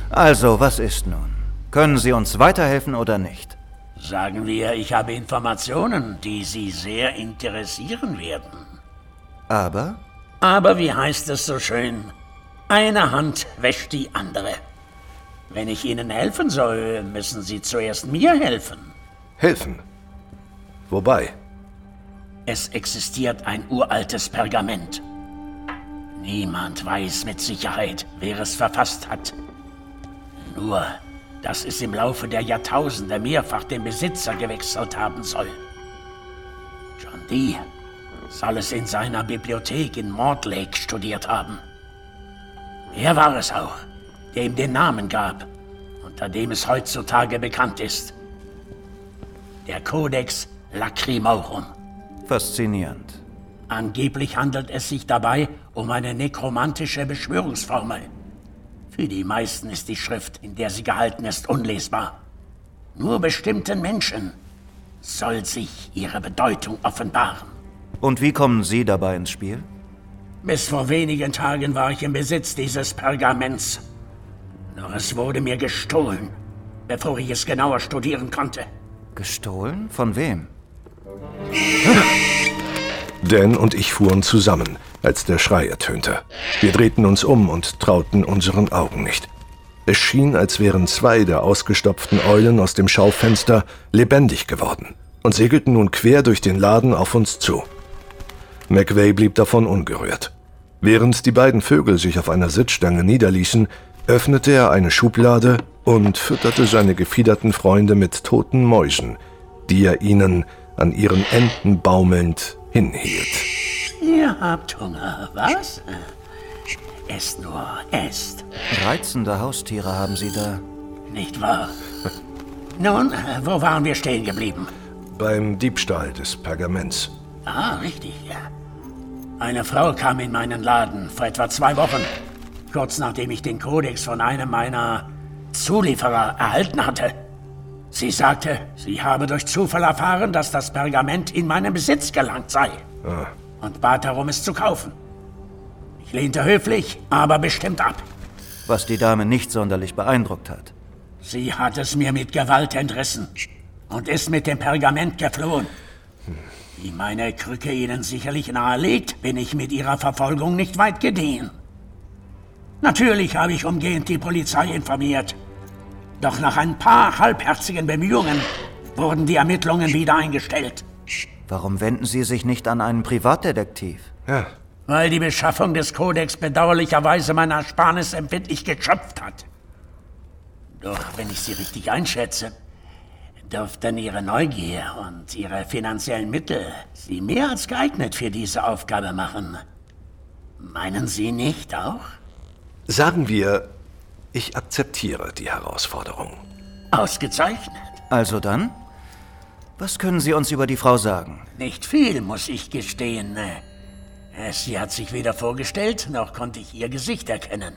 Also, was ist nun? Können Sie uns weiterhelfen oder nicht? Sagen wir, ich habe Informationen, die Sie sehr interessieren werden. Aber? Aber wie heißt es so schön? Eine Hand wäscht die andere. Wenn ich Ihnen helfen soll, müssen Sie zuerst mir helfen. Helfen? Wobei? Es existiert ein uraltes Pergament. Niemand weiß mit Sicherheit, wer es verfasst hat. Nur, dass es im Laufe der Jahrtausende mehrfach den Besitzer gewechselt haben soll. John Dee soll es in seiner Bibliothek in Mortlake studiert haben. Er war es auch, der ihm den Namen gab, unter dem es heutzutage bekannt ist. Der Codex Lacrimorum. Faszinierend. Angeblich handelt es sich dabei um eine nekromantische Beschwörungsformel. Für die meisten ist die Schrift, in der sie gehalten ist, unlesbar. Nur bestimmten Menschen soll sich ihre Bedeutung offenbaren. Und wie kommen Sie dabei ins Spiel? Bis vor wenigen Tagen war ich im Besitz dieses Pergaments. Doch es wurde mir gestohlen, bevor ich es genauer studieren konnte. Gestohlen? Von wem? Dan und ich fuhren zusammen, als der Schrei ertönte. Wir drehten uns um und trauten unseren Augen nicht. Es schien, als wären zwei der ausgestopften Eulen aus dem Schaufenster lebendig geworden und segelten nun quer durch den Laden auf uns zu. McVay blieb davon ungerührt. Während die beiden Vögel sich auf einer Sitzstange niederließen, öffnete er eine Schublade und fütterte seine gefiederten Freunde mit toten Mäusen, die er ihnen an ihren Enden baumelnd hinhielt. Ihr habt Hunger, was? Esst nur, esst. Reizende Haustiere haben Sie da. Nicht wahr? Nun, wo waren wir stehen geblieben? Beim Diebstahl des Pergaments. Ah, richtig, ja. Eine Frau kam in meinen Laden vor etwa zwei Wochen, kurz nachdem ich den Kodex von einem meiner Zulieferer erhalten hatte. Sie sagte, sie habe durch Zufall erfahren, dass das Pergament in meinen Besitz gelangt sei. Ah. Und bat darum, es zu kaufen. Ich lehnte höflich, aber bestimmt ab. Was die Dame nicht sonderlich beeindruckt hat. Sie hat es mir mit Gewalt entrissen und ist mit dem Pergament geflohen. Wie meine Krücke Ihnen sicherlich nahelegt, bin ich mit Ihrer Verfolgung nicht weit gediehen. Natürlich habe ich umgehend die Polizei informiert. Doch nach ein paar halbherzigen Bemühungen wurden die Ermittlungen wieder eingestellt. Warum wenden Sie sich nicht an einen Privatdetektiv? Ja. Weil die Beschaffung des Kodex bedauerlicherweise meine Ersparnis empfindlich geschöpft hat. Doch wenn ich Sie richtig einschätze, dürften Ihre Neugier und Ihre finanziellen Mittel Sie mehr als geeignet für diese Aufgabe machen. Meinen Sie nicht auch? Sagen wir, ich akzeptiere die Herausforderung. Ausgezeichnet. Also dann? Was können Sie uns über die Frau sagen? Nicht viel, muss ich gestehen. Sie hat sich weder vorgestellt, noch konnte ich ihr Gesicht erkennen.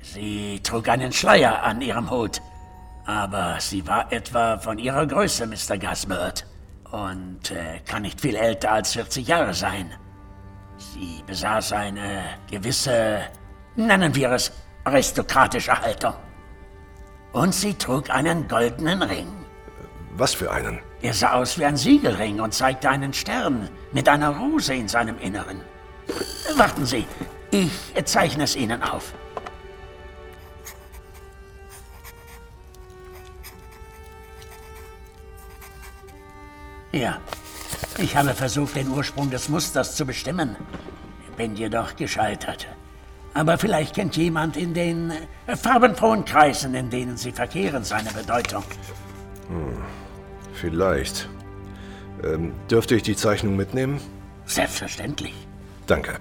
Sie trug einen Schleier an ihrem Hut, aber sie war etwa von ihrer Größe, Mr. Gasbird, und äh, kann nicht viel älter als 40 Jahre sein. Sie besaß eine gewisse, nennen wir es, aristokratische Haltung. Und sie trug einen goldenen Ring. Was für einen? Er sah aus wie ein Siegelring und zeigte einen Stern mit einer Rose in seinem Inneren. Warten Sie, ich zeichne es Ihnen auf. Ja, ich habe versucht, den Ursprung des Musters zu bestimmen, bin jedoch gescheitert. Aber vielleicht kennt jemand in den farbenfrohen Kreisen, in denen Sie verkehren, seine Bedeutung. Hm, vielleicht. Ähm, dürfte ich die Zeichnung mitnehmen? Selbstverständlich. Danke.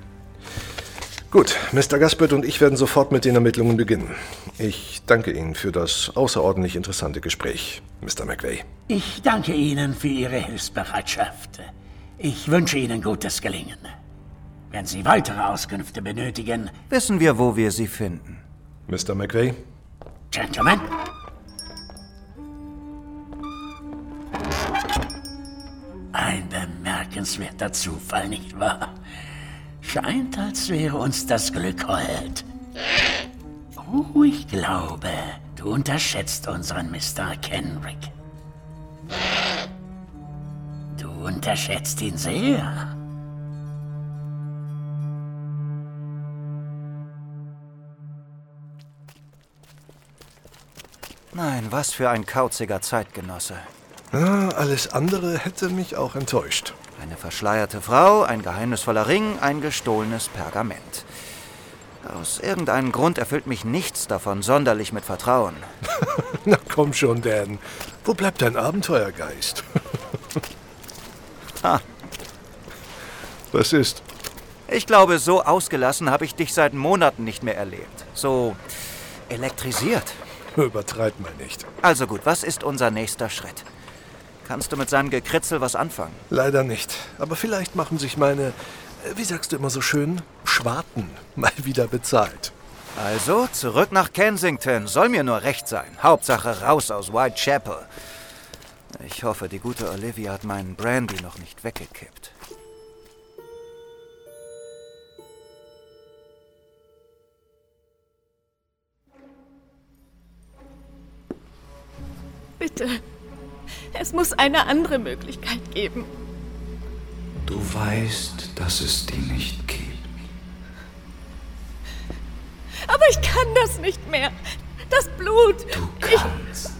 Gut, Mr. Gaspard und ich werden sofort mit den Ermittlungen beginnen. Ich danke Ihnen für das außerordentlich interessante Gespräch, Mr. McVeigh. Ich danke Ihnen für Ihre Hilfsbereitschaft. Ich wünsche Ihnen gutes Gelingen. Wenn Sie weitere Auskünfte benötigen, wissen wir, wo wir sie finden. Mr. McVeigh? Gentlemen. Ein bemerkenswerter Zufall, nicht wahr? Scheint, als wäre uns das Glück hold. Oh, ich glaube, du unterschätzt unseren Mr. Kenrick. Du unterschätzt ihn sehr. Nein, was für ein kauziger Zeitgenosse. Ja, alles andere hätte mich auch enttäuscht. Eine verschleierte Frau, ein geheimnisvoller Ring, ein gestohlenes Pergament. Aus irgendeinem Grund erfüllt mich nichts davon sonderlich mit Vertrauen. Na komm schon, Dan. Wo bleibt dein Abenteuergeist? ha. Was ist? Ich glaube, so ausgelassen habe ich dich seit Monaten nicht mehr erlebt. So elektrisiert. Übertreib mal nicht. Also gut, was ist unser nächster Schritt? Kannst du mit seinem Gekritzel was anfangen? Leider nicht. Aber vielleicht machen sich meine, wie sagst du immer so schön, Schwarten mal wieder bezahlt. Also, zurück nach Kensington. Soll mir nur recht sein. Hauptsache raus aus Whitechapel. Ich hoffe, die gute Olivia hat meinen Brandy noch nicht weggekippt. Bitte, Es muss eine andere Möglichkeit geben. Du weißt, dass es die nicht gibt. Aber ich kann das nicht mehr. Das Blut. Du kannst.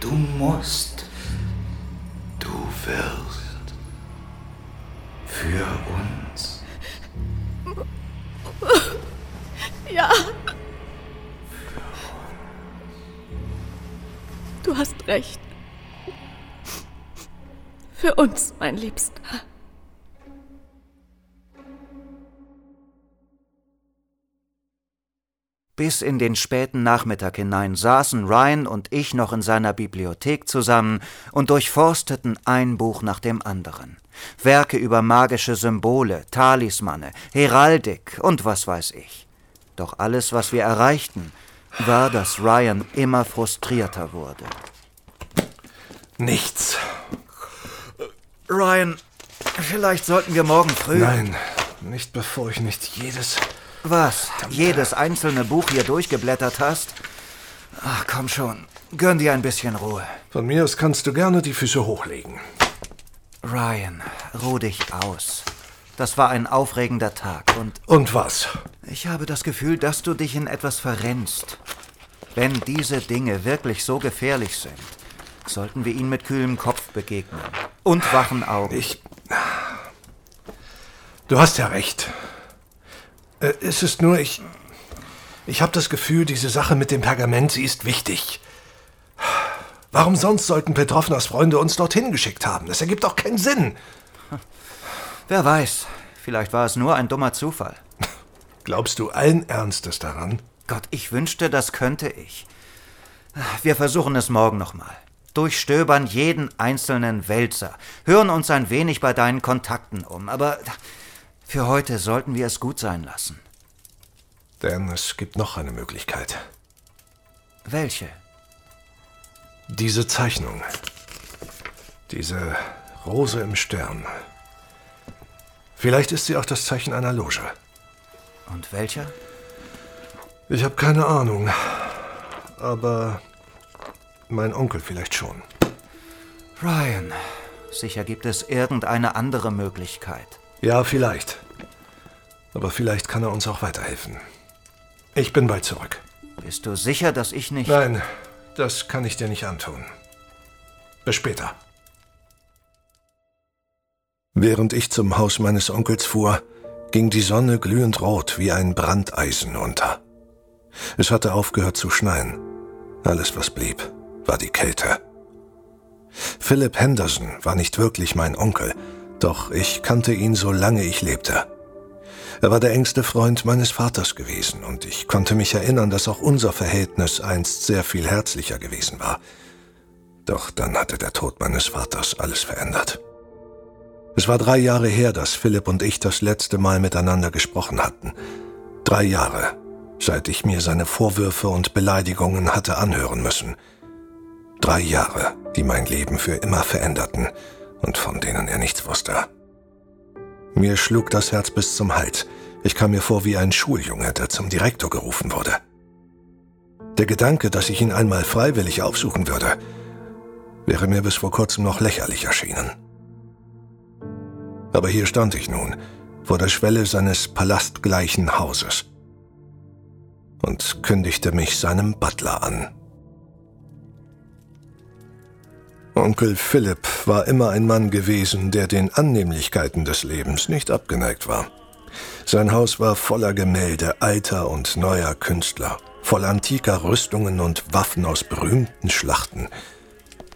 Du musst. Du wirst. Für uns. Ja. Du hast recht. Uns, mein Liebster. Bis in den späten Nachmittag hinein saßen Ryan und ich noch in seiner Bibliothek zusammen und durchforsteten ein Buch nach dem anderen. Werke über magische Symbole, Talismane, Heraldik und was weiß ich. Doch alles, was wir erreichten, war, dass Ryan immer frustrierter wurde. Nichts. Ryan, vielleicht sollten wir morgen früh. Nein, nicht bevor ich nicht jedes was? Jedes einzelne Buch hier durchgeblättert hast? Ach, komm schon. Gönn dir ein bisschen Ruhe. Von mir aus kannst du gerne die Füße hochlegen. Ryan, ruh dich aus. Das war ein aufregender Tag und. Und was? Ich habe das Gefühl, dass du dich in etwas verrennst. Wenn diese Dinge wirklich so gefährlich sind, sollten wir ihnen mit kühlem Kopf begegnen. Und wachen Augen. Ich. Du hast ja recht. Äh, es ist nur, ich. Ich habe das Gefühl, diese Sache mit dem Pergament, sie ist wichtig. Warum sonst sollten Petrovnas Freunde uns dorthin geschickt haben? Das ergibt auch keinen Sinn. Wer weiß, vielleicht war es nur ein dummer Zufall. Glaubst du allen Ernstes daran? Gott, ich wünschte, das könnte ich. Wir versuchen es morgen nochmal. Durchstöbern jeden einzelnen Wälzer, hören uns ein wenig bei deinen Kontakten um, aber für heute sollten wir es gut sein lassen. Denn es gibt noch eine Möglichkeit. Welche? Diese Zeichnung. Diese Rose im Stern. Vielleicht ist sie auch das Zeichen einer Loge. Und welcher? Ich habe keine Ahnung. Aber mein Onkel vielleicht schon. Ryan, sicher gibt es irgendeine andere Möglichkeit. Ja, vielleicht. Aber vielleicht kann er uns auch weiterhelfen. Ich bin bald zurück. Bist du sicher, dass ich nicht... Nein, das kann ich dir nicht antun. Bis später. Während ich zum Haus meines Onkels fuhr, ging die Sonne glühend rot wie ein Brandeisen unter. Es hatte aufgehört zu schneien. Alles, was blieb, war die Kälte. Philip Henderson war nicht wirklich mein Onkel, doch ich kannte ihn, solange ich lebte. Er war der engste Freund meines Vaters gewesen, und ich konnte mich erinnern, dass auch unser Verhältnis einst sehr viel herzlicher gewesen war. Doch dann hatte der Tod meines Vaters alles verändert. Es war drei Jahre her, dass Philipp und ich das letzte Mal miteinander gesprochen hatten. Drei Jahre, seit ich mir seine Vorwürfe und Beleidigungen hatte anhören müssen. Drei Jahre, die mein Leben für immer veränderten und von denen er nichts wusste. Mir schlug das Herz bis zum Hals. Ich kam mir vor wie ein Schuljunge, der zum Direktor gerufen wurde. Der Gedanke, dass ich ihn einmal freiwillig aufsuchen würde, wäre mir bis vor kurzem noch lächerlich erschienen. Aber hier stand ich nun, vor der Schwelle seines palastgleichen Hauses und kündigte mich seinem Butler an. Onkel Philipp war immer ein Mann gewesen, der den Annehmlichkeiten des Lebens nicht abgeneigt war. Sein Haus war voller Gemälde alter und neuer Künstler, voll antiker Rüstungen und Waffen aus berühmten Schlachten.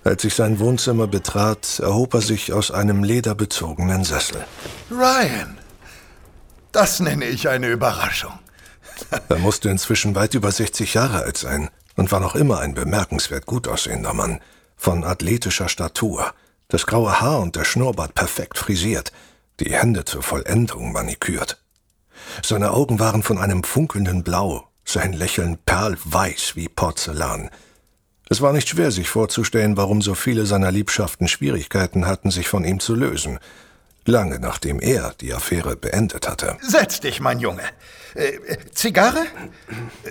Als ich sein Wohnzimmer betrat, erhob er sich aus einem lederbezogenen Sessel. Ryan, das nenne ich eine Überraschung. er musste inzwischen weit über 60 Jahre alt sein und war noch immer ein bemerkenswert gut aussehender Mann von athletischer Statur, das graue Haar und der Schnurrbart perfekt frisiert, die Hände zur Vollendung manikürt. Seine Augen waren von einem funkelnden Blau, sein Lächeln perlweiß wie Porzellan. Es war nicht schwer, sich vorzustellen, warum so viele seiner Liebschaften Schwierigkeiten hatten, sich von ihm zu lösen, lange nachdem er die Affäre beendet hatte. Setz dich, mein Junge. Äh, Zigarre?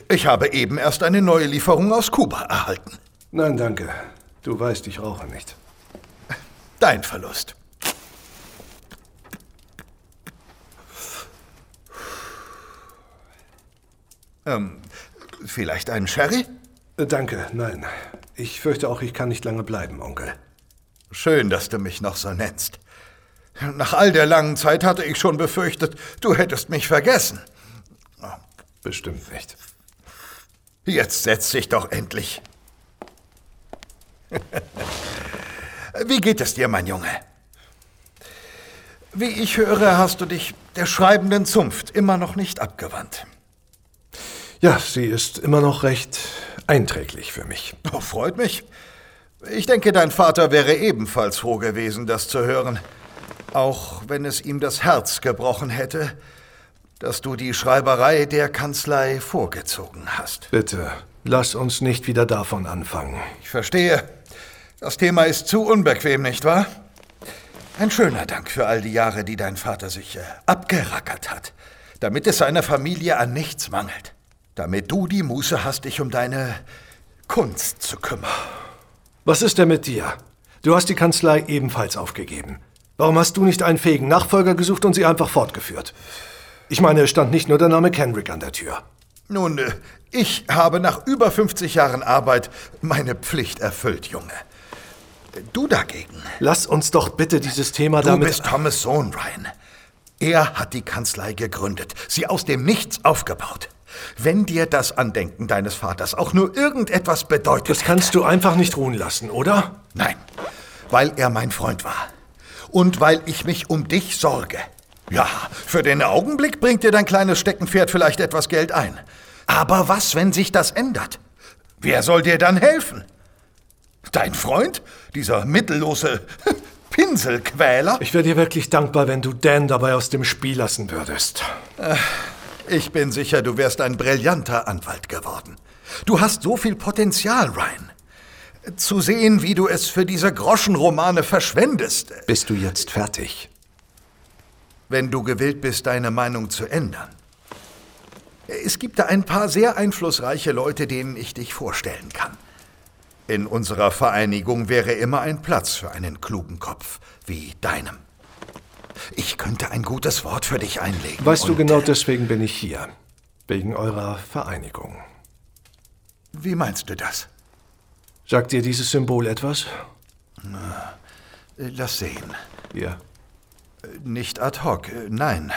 Ich habe eben erst eine neue Lieferung aus Kuba erhalten. Nein, danke. Du weißt, ich rauche nicht. Dein Verlust. Ähm, vielleicht einen Sherry? Äh, Danke, nein. Ich fürchte auch, ich kann nicht lange bleiben, Onkel. Schön, dass du mich noch so nennst. Nach all der langen Zeit hatte ich schon befürchtet, du hättest mich vergessen. Bestimmt nicht. Jetzt setz dich doch endlich. Wie geht es dir, mein Junge? Wie ich höre, hast du dich der schreibenden Zunft immer noch nicht abgewandt. Ja, sie ist immer noch recht einträglich für mich. Oh, freut mich. Ich denke, dein Vater wäre ebenfalls froh gewesen, das zu hören. Auch wenn es ihm das Herz gebrochen hätte, dass du die Schreiberei der Kanzlei vorgezogen hast. Bitte, lass uns nicht wieder davon anfangen. Ich verstehe. Das Thema ist zu unbequem, nicht wahr? Ein schöner Dank für all die Jahre, die dein Vater sich äh, abgerackert hat, damit es seiner Familie an nichts mangelt. Damit du die Muße hast, dich um deine Kunst zu kümmern. Was ist denn mit dir? Du hast die Kanzlei ebenfalls aufgegeben. Warum hast du nicht einen fähigen Nachfolger gesucht und sie einfach fortgeführt? Ich meine, es stand nicht nur der Name Kendrick an der Tür. Nun, äh, ich habe nach über 50 Jahren Arbeit meine Pflicht erfüllt, Junge. Du dagegen. Lass uns doch bitte dieses Thema Du damit. bist Thomas Sohn, Ryan. Er hat die Kanzlei gegründet, sie aus dem Nichts aufgebaut. Wenn dir das Andenken deines Vaters auch nur irgendetwas bedeutet. Das kannst du einfach nicht ruhen lassen, oder? Nein, weil er mein Freund war. Und weil ich mich um dich sorge. Ja, für den Augenblick bringt dir dein kleines Steckenpferd vielleicht etwas Geld ein. Aber was, wenn sich das ändert? Wer soll dir dann helfen? Dein Freund? Dieser mittellose Pinselquäler? Ich wäre dir wirklich dankbar, wenn du Dan dabei aus dem Spiel lassen würdest. Äh, Ich bin sicher, du wärst ein brillanter Anwalt geworden. Du hast so viel Potenzial, Ryan. Zu sehen, wie du es für diese Groschenromane verschwendest. Bist du jetzt fertig? Wenn du gewillt bist, deine Meinung zu ändern. Es gibt da ein paar sehr einflussreiche Leute, denen ich dich vorstellen kann. In unserer Vereinigung wäre immer ein Platz für einen klugen Kopf wie deinem. Ich könnte ein gutes Wort für dich einlegen. Weißt du, genau deswegen bin ich hier. Wegen eurer Vereinigung. Wie meinst du das? Sagt dir dieses Symbol etwas? Na, lass sehen. Hier. Nicht ad hoc, nein.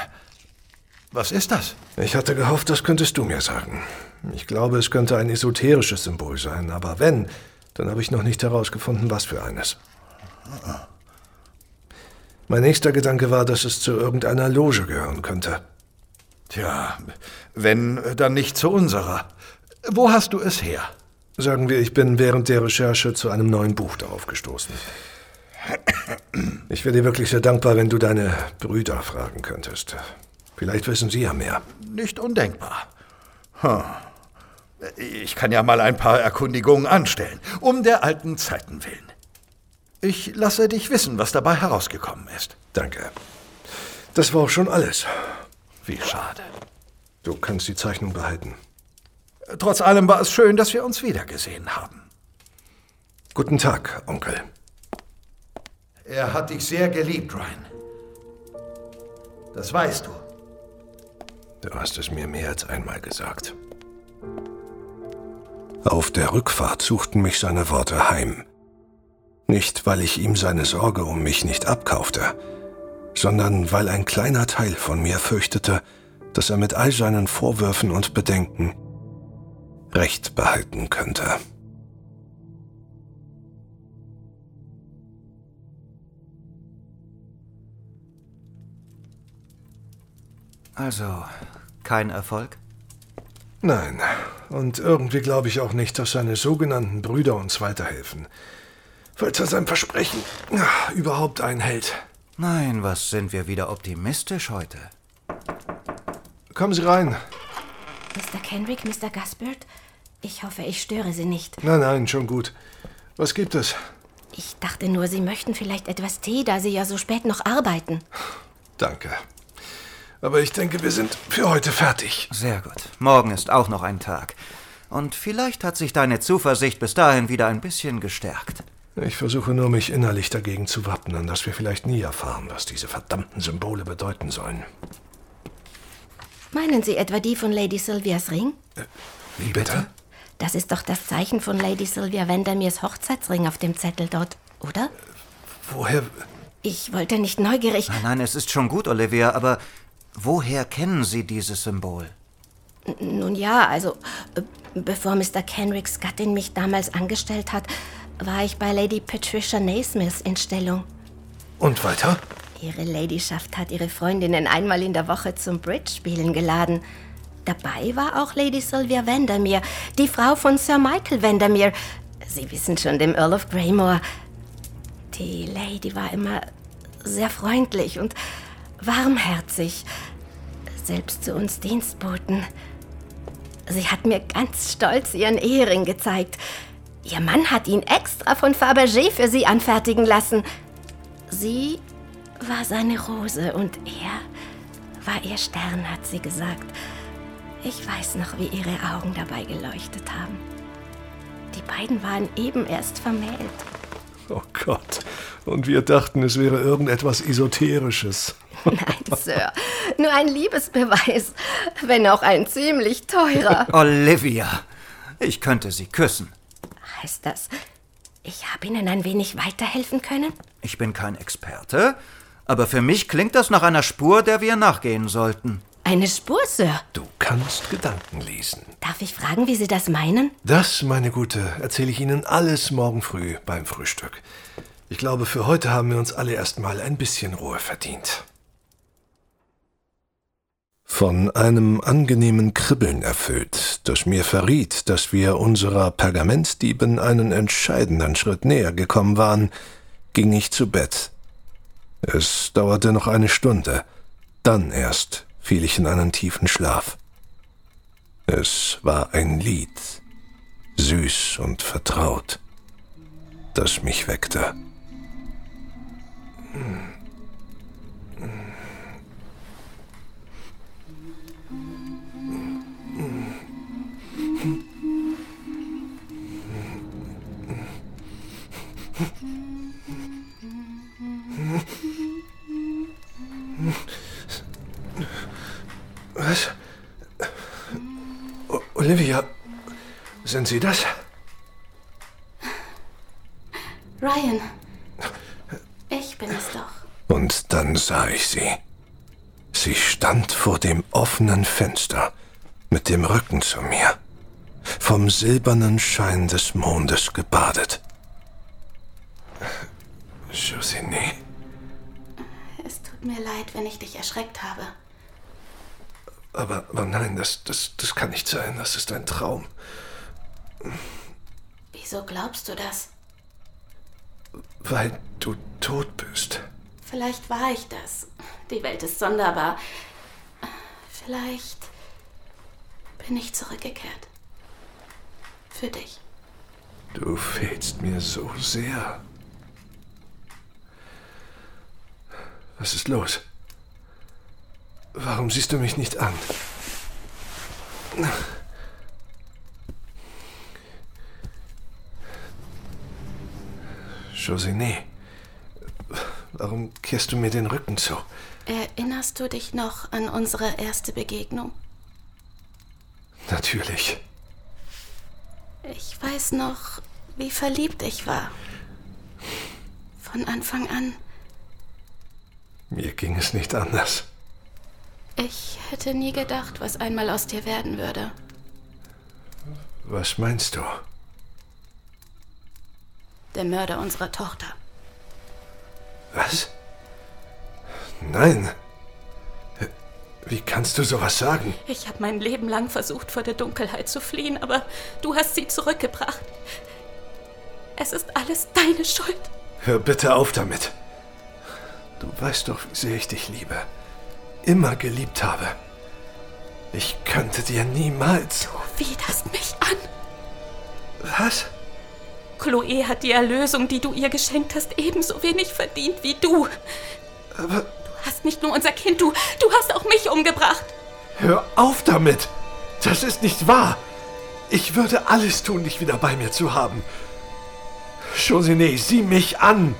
Was ist das? Ich hatte gehofft, das könntest du mir sagen. Ich glaube, es könnte ein esoterisches Symbol sein, aber wenn, dann habe ich noch nicht herausgefunden, was für eines. Mein nächster Gedanke war, dass es zu irgendeiner Loge gehören könnte. Tja, wenn, dann nicht zu unserer. Wo hast du es her? Sagen wir, ich bin während der Recherche zu einem neuen Buch darauf gestoßen. Ich wäre dir wirklich sehr dankbar, wenn du deine Brüder fragen könntest. Vielleicht wissen sie ja mehr. Nicht undenkbar. Hm. Ich kann ja mal ein paar Erkundigungen anstellen, um der alten Zeiten willen. Ich lasse dich wissen, was dabei herausgekommen ist. Danke. Das war auch schon alles. Wie schade. Du kannst die Zeichnung behalten. Trotz allem war es schön, dass wir uns wiedergesehen haben. Guten Tag, Onkel. Er hat dich sehr geliebt, Ryan. Das weißt du. Du hast es mir mehr als einmal gesagt. Auf der Rückfahrt suchten mich seine Worte heim. Nicht, weil ich ihm seine Sorge um mich nicht abkaufte, sondern weil ein kleiner Teil von mir fürchtete, dass er mit all seinen Vorwürfen und Bedenken Recht behalten könnte. Also, kein Erfolg? Nein, und irgendwie glaube ich auch nicht, dass seine sogenannten Brüder uns weiterhelfen. Falls er sein Versprechen ah, überhaupt einhält. Nein, was sind wir wieder optimistisch heute? Kommen Sie rein. Mr. Kendrick, Mr. Gaspard, ich hoffe, ich störe Sie nicht. Nein, nein, schon gut. Was gibt es? Ich dachte nur, Sie möchten vielleicht etwas Tee, da Sie ja so spät noch arbeiten. Danke. Aber ich denke, wir sind für heute fertig. Sehr gut. Morgen ist auch noch ein Tag. Und vielleicht hat sich deine Zuversicht bis dahin wieder ein bisschen gestärkt. Ich versuche nur, mich innerlich dagegen zu wappnen, dass wir vielleicht nie erfahren, was diese verdammten Symbole bedeuten sollen. Meinen Sie etwa die von Lady Sylvias Ring? Wie bitte? Das ist doch das Zeichen von Lady Sylvia Vandermeers Hochzeitsring auf dem Zettel dort, oder? Woher? Ich wollte nicht neugierig. Nein, nein, es ist schon gut, Olivia, aber woher kennen Sie dieses Symbol? Nun ja, also äh, bevor Mr. Kenricks Gattin mich damals angestellt hat, war ich bei Lady Patricia Naismith in Stellung. Und weiter? Ihre Ladyschaft hat ihre Freundinnen einmal in der Woche zum Bridge-Spielen geladen. Dabei war auch Lady Sylvia Vandermeer, die Frau von Sir Michael Vandermeer. Sie wissen schon, dem Earl of Greymore. Die Lady war immer sehr freundlich und warmherzig, selbst zu uns Dienstboten. Sie hat mir ganz stolz ihren Ehering gezeigt. Ihr Mann hat ihn extra von Fabergé für sie anfertigen lassen. Sie war seine Rose und er war ihr Stern, hat sie gesagt. Ich weiß noch, wie ihre Augen dabei geleuchtet haben. Die beiden waren eben erst vermählt. Oh Gott. Und wir dachten, es wäre irgendetwas Esoterisches. Nein, Sir, nur ein Liebesbeweis, wenn auch ein ziemlich teurer. Olivia, ich könnte Sie küssen. Heißt das, ich habe Ihnen ein wenig weiterhelfen können? Ich bin kein Experte, aber für mich klingt das nach einer Spur, der wir nachgehen sollten. Eine Spur, Sir. Du kannst Gedanken lesen. Darf ich fragen, wie Sie das meinen? Das, meine Gute, erzähle ich Ihnen alles morgen früh beim Frühstück. Ich glaube, für heute haben wir uns alle erstmal ein bisschen Ruhe verdient. Von einem angenehmen Kribbeln erfüllt, das mir verriet, dass wir unserer Pergamentdieben einen entscheidenden Schritt näher gekommen waren, ging ich zu Bett. Es dauerte noch eine Stunde, dann erst fiel ich in einen tiefen Schlaf. Es war ein Lied, süß und vertraut, das mich weckte. Was? O Olivia, sind Sie das? Ryan, ich bin es doch. Und dann sah ich sie. Sie stand vor dem offenen Fenster, mit dem Rücken zu mir, vom silbernen Schein des Mondes gebadet. Josine, Es tut mir leid, wenn ich dich erschreckt habe. Aber, aber nein, das, das, das kann nicht sein. Das ist ein Traum. Wieso glaubst du das? Weil du tot bist. Vielleicht war ich das. Die Welt ist sonderbar. Vielleicht bin ich zurückgekehrt. Für dich. Du fehlst mir so sehr. Was ist los? Warum siehst du mich nicht an? Josine, warum kehrst du mir den Rücken zu? Erinnerst du dich noch an unsere erste Begegnung? Natürlich. Ich weiß noch, wie verliebt ich war. Von Anfang an. Mir ging es nicht anders. Ich hätte nie gedacht, was einmal aus dir werden würde. Was meinst du? Der Mörder unserer Tochter. Was? Nein. Wie kannst du sowas sagen? Ich habe mein Leben lang versucht, vor der Dunkelheit zu fliehen, aber du hast sie zurückgebracht. Es ist alles deine Schuld. Hör bitte auf damit. Du weißt doch, wie sehr ich dich liebe. Immer geliebt habe. Ich könnte dir niemals. Du widerst mich an. Was? Chloe hat die Erlösung, die du ihr geschenkt hast, ebenso wenig verdient wie du. Aber Du hast nicht nur unser Kind, du, du hast auch mich umgebracht. hör auf damit! Das ist nicht wahr! Ich würde alles tun, dich wieder bei mir zu haben. Josine, sieh mich an!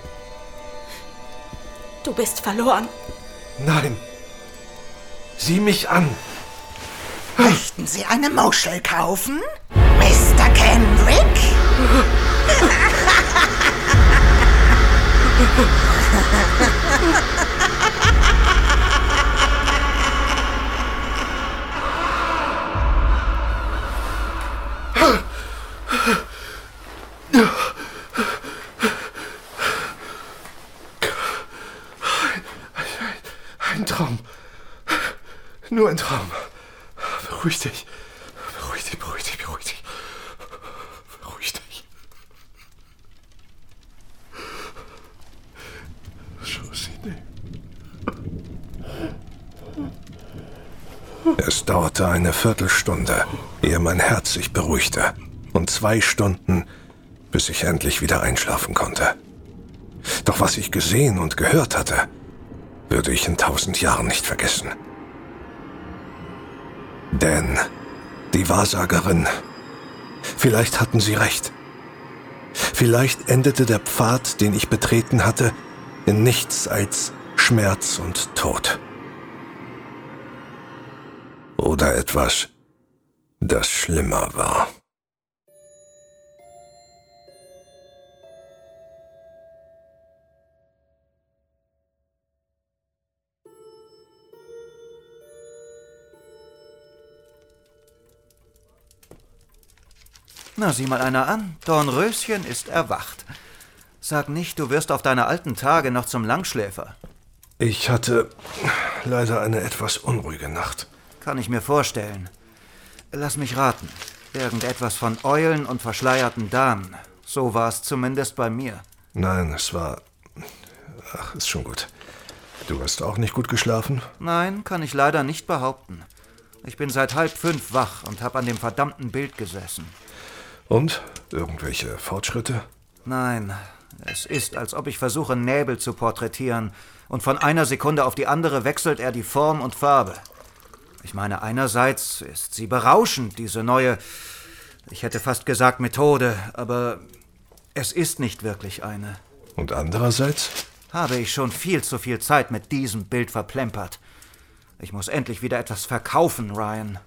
Du bist verloren. Nein. Sieh mich an. Möchten Sie eine Muschel kaufen? Mr. Kendrick? Ein Traum. Nur ein Traum. Beruhig dich. Beruhig dich, beruhig dich, beruhig dich. Beruhig dich. Josine. Es dauerte eine Viertelstunde, ehe mein Herz sich beruhigte. Und zwei Stunden, bis ich endlich wieder einschlafen konnte. Doch was ich gesehen und gehört hatte, würde ich in tausend Jahren nicht vergessen. Denn die Wahrsagerin, vielleicht hatten sie recht. Vielleicht endete der Pfad, den ich betreten hatte, in nichts als Schmerz und Tod. Oder etwas, das schlimmer war. Na, sieh mal einer an. Dornröschen ist erwacht. Sag nicht, du wirst auf deine alten Tage noch zum Langschläfer. Ich hatte leider eine etwas unruhige Nacht. Kann ich mir vorstellen. Lass mich raten. Irgendetwas von Eulen und verschleierten Damen. So war es zumindest bei mir. Nein, es war. Ach, ist schon gut. Du hast auch nicht gut geschlafen? Nein, kann ich leider nicht behaupten. Ich bin seit halb fünf wach und habe an dem verdammten Bild gesessen. Und? Irgendwelche Fortschritte? Nein, es ist, als ob ich versuche, Näbel zu porträtieren, und von einer Sekunde auf die andere wechselt er die Form und Farbe. Ich meine, einerseits ist sie berauschend, diese neue, ich hätte fast gesagt Methode, aber es ist nicht wirklich eine. Und andererseits? Habe ich schon viel zu viel Zeit mit diesem Bild verplempert. Ich muss endlich wieder etwas verkaufen, Ryan.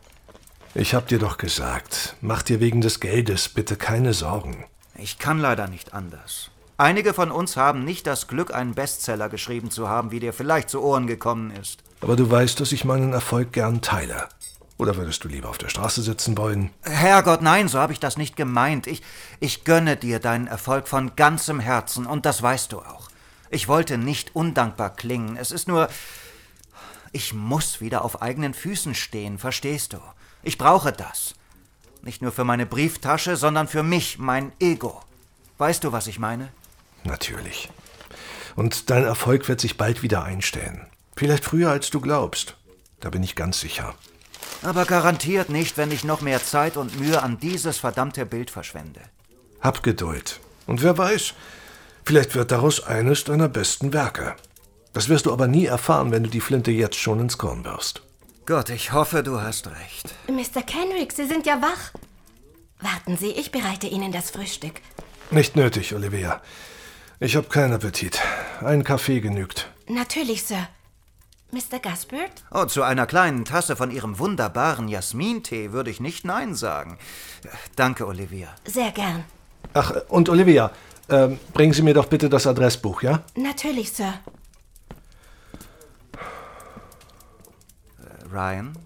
Ich hab dir doch gesagt, mach dir wegen des Geldes bitte keine Sorgen. Ich kann leider nicht anders. Einige von uns haben nicht das Glück, einen Bestseller geschrieben zu haben, wie dir vielleicht zu Ohren gekommen ist. Aber du weißt, dass ich meinen Erfolg gern teile. Oder würdest du lieber auf der Straße sitzen wollen? Herrgott, nein, so habe ich das nicht gemeint. Ich, ich gönne dir deinen Erfolg von ganzem Herzen, und das weißt du auch. Ich wollte nicht undankbar klingen. Es ist nur. Ich muss wieder auf eigenen Füßen stehen, verstehst du? Ich brauche das. Nicht nur für meine Brieftasche, sondern für mich, mein Ego. Weißt du, was ich meine? Natürlich. Und dein Erfolg wird sich bald wieder einstellen. Vielleicht früher, als du glaubst. Da bin ich ganz sicher. Aber garantiert nicht, wenn ich noch mehr Zeit und Mühe an dieses verdammte Bild verschwende. Hab Geduld. Und wer weiß, vielleicht wird daraus eines deiner besten Werke. Das wirst du aber nie erfahren, wenn du die Flinte jetzt schon ins Korn wirfst. Gott, ich hoffe, du hast recht. Mr. Kenrick, Sie sind ja wach. Warten Sie, ich bereite Ihnen das Frühstück. Nicht nötig, Olivia. Ich habe keinen Appetit. Ein Kaffee genügt. Natürlich, Sir. Mr. Gaspard? Oh, zu einer kleinen Tasse von Ihrem wunderbaren Jasmintee würde ich nicht Nein sagen. Danke, Olivia. Sehr gern. Ach, und Olivia, äh, bringen Sie mir doch bitte das Adressbuch, ja? Natürlich, Sir. Ryan,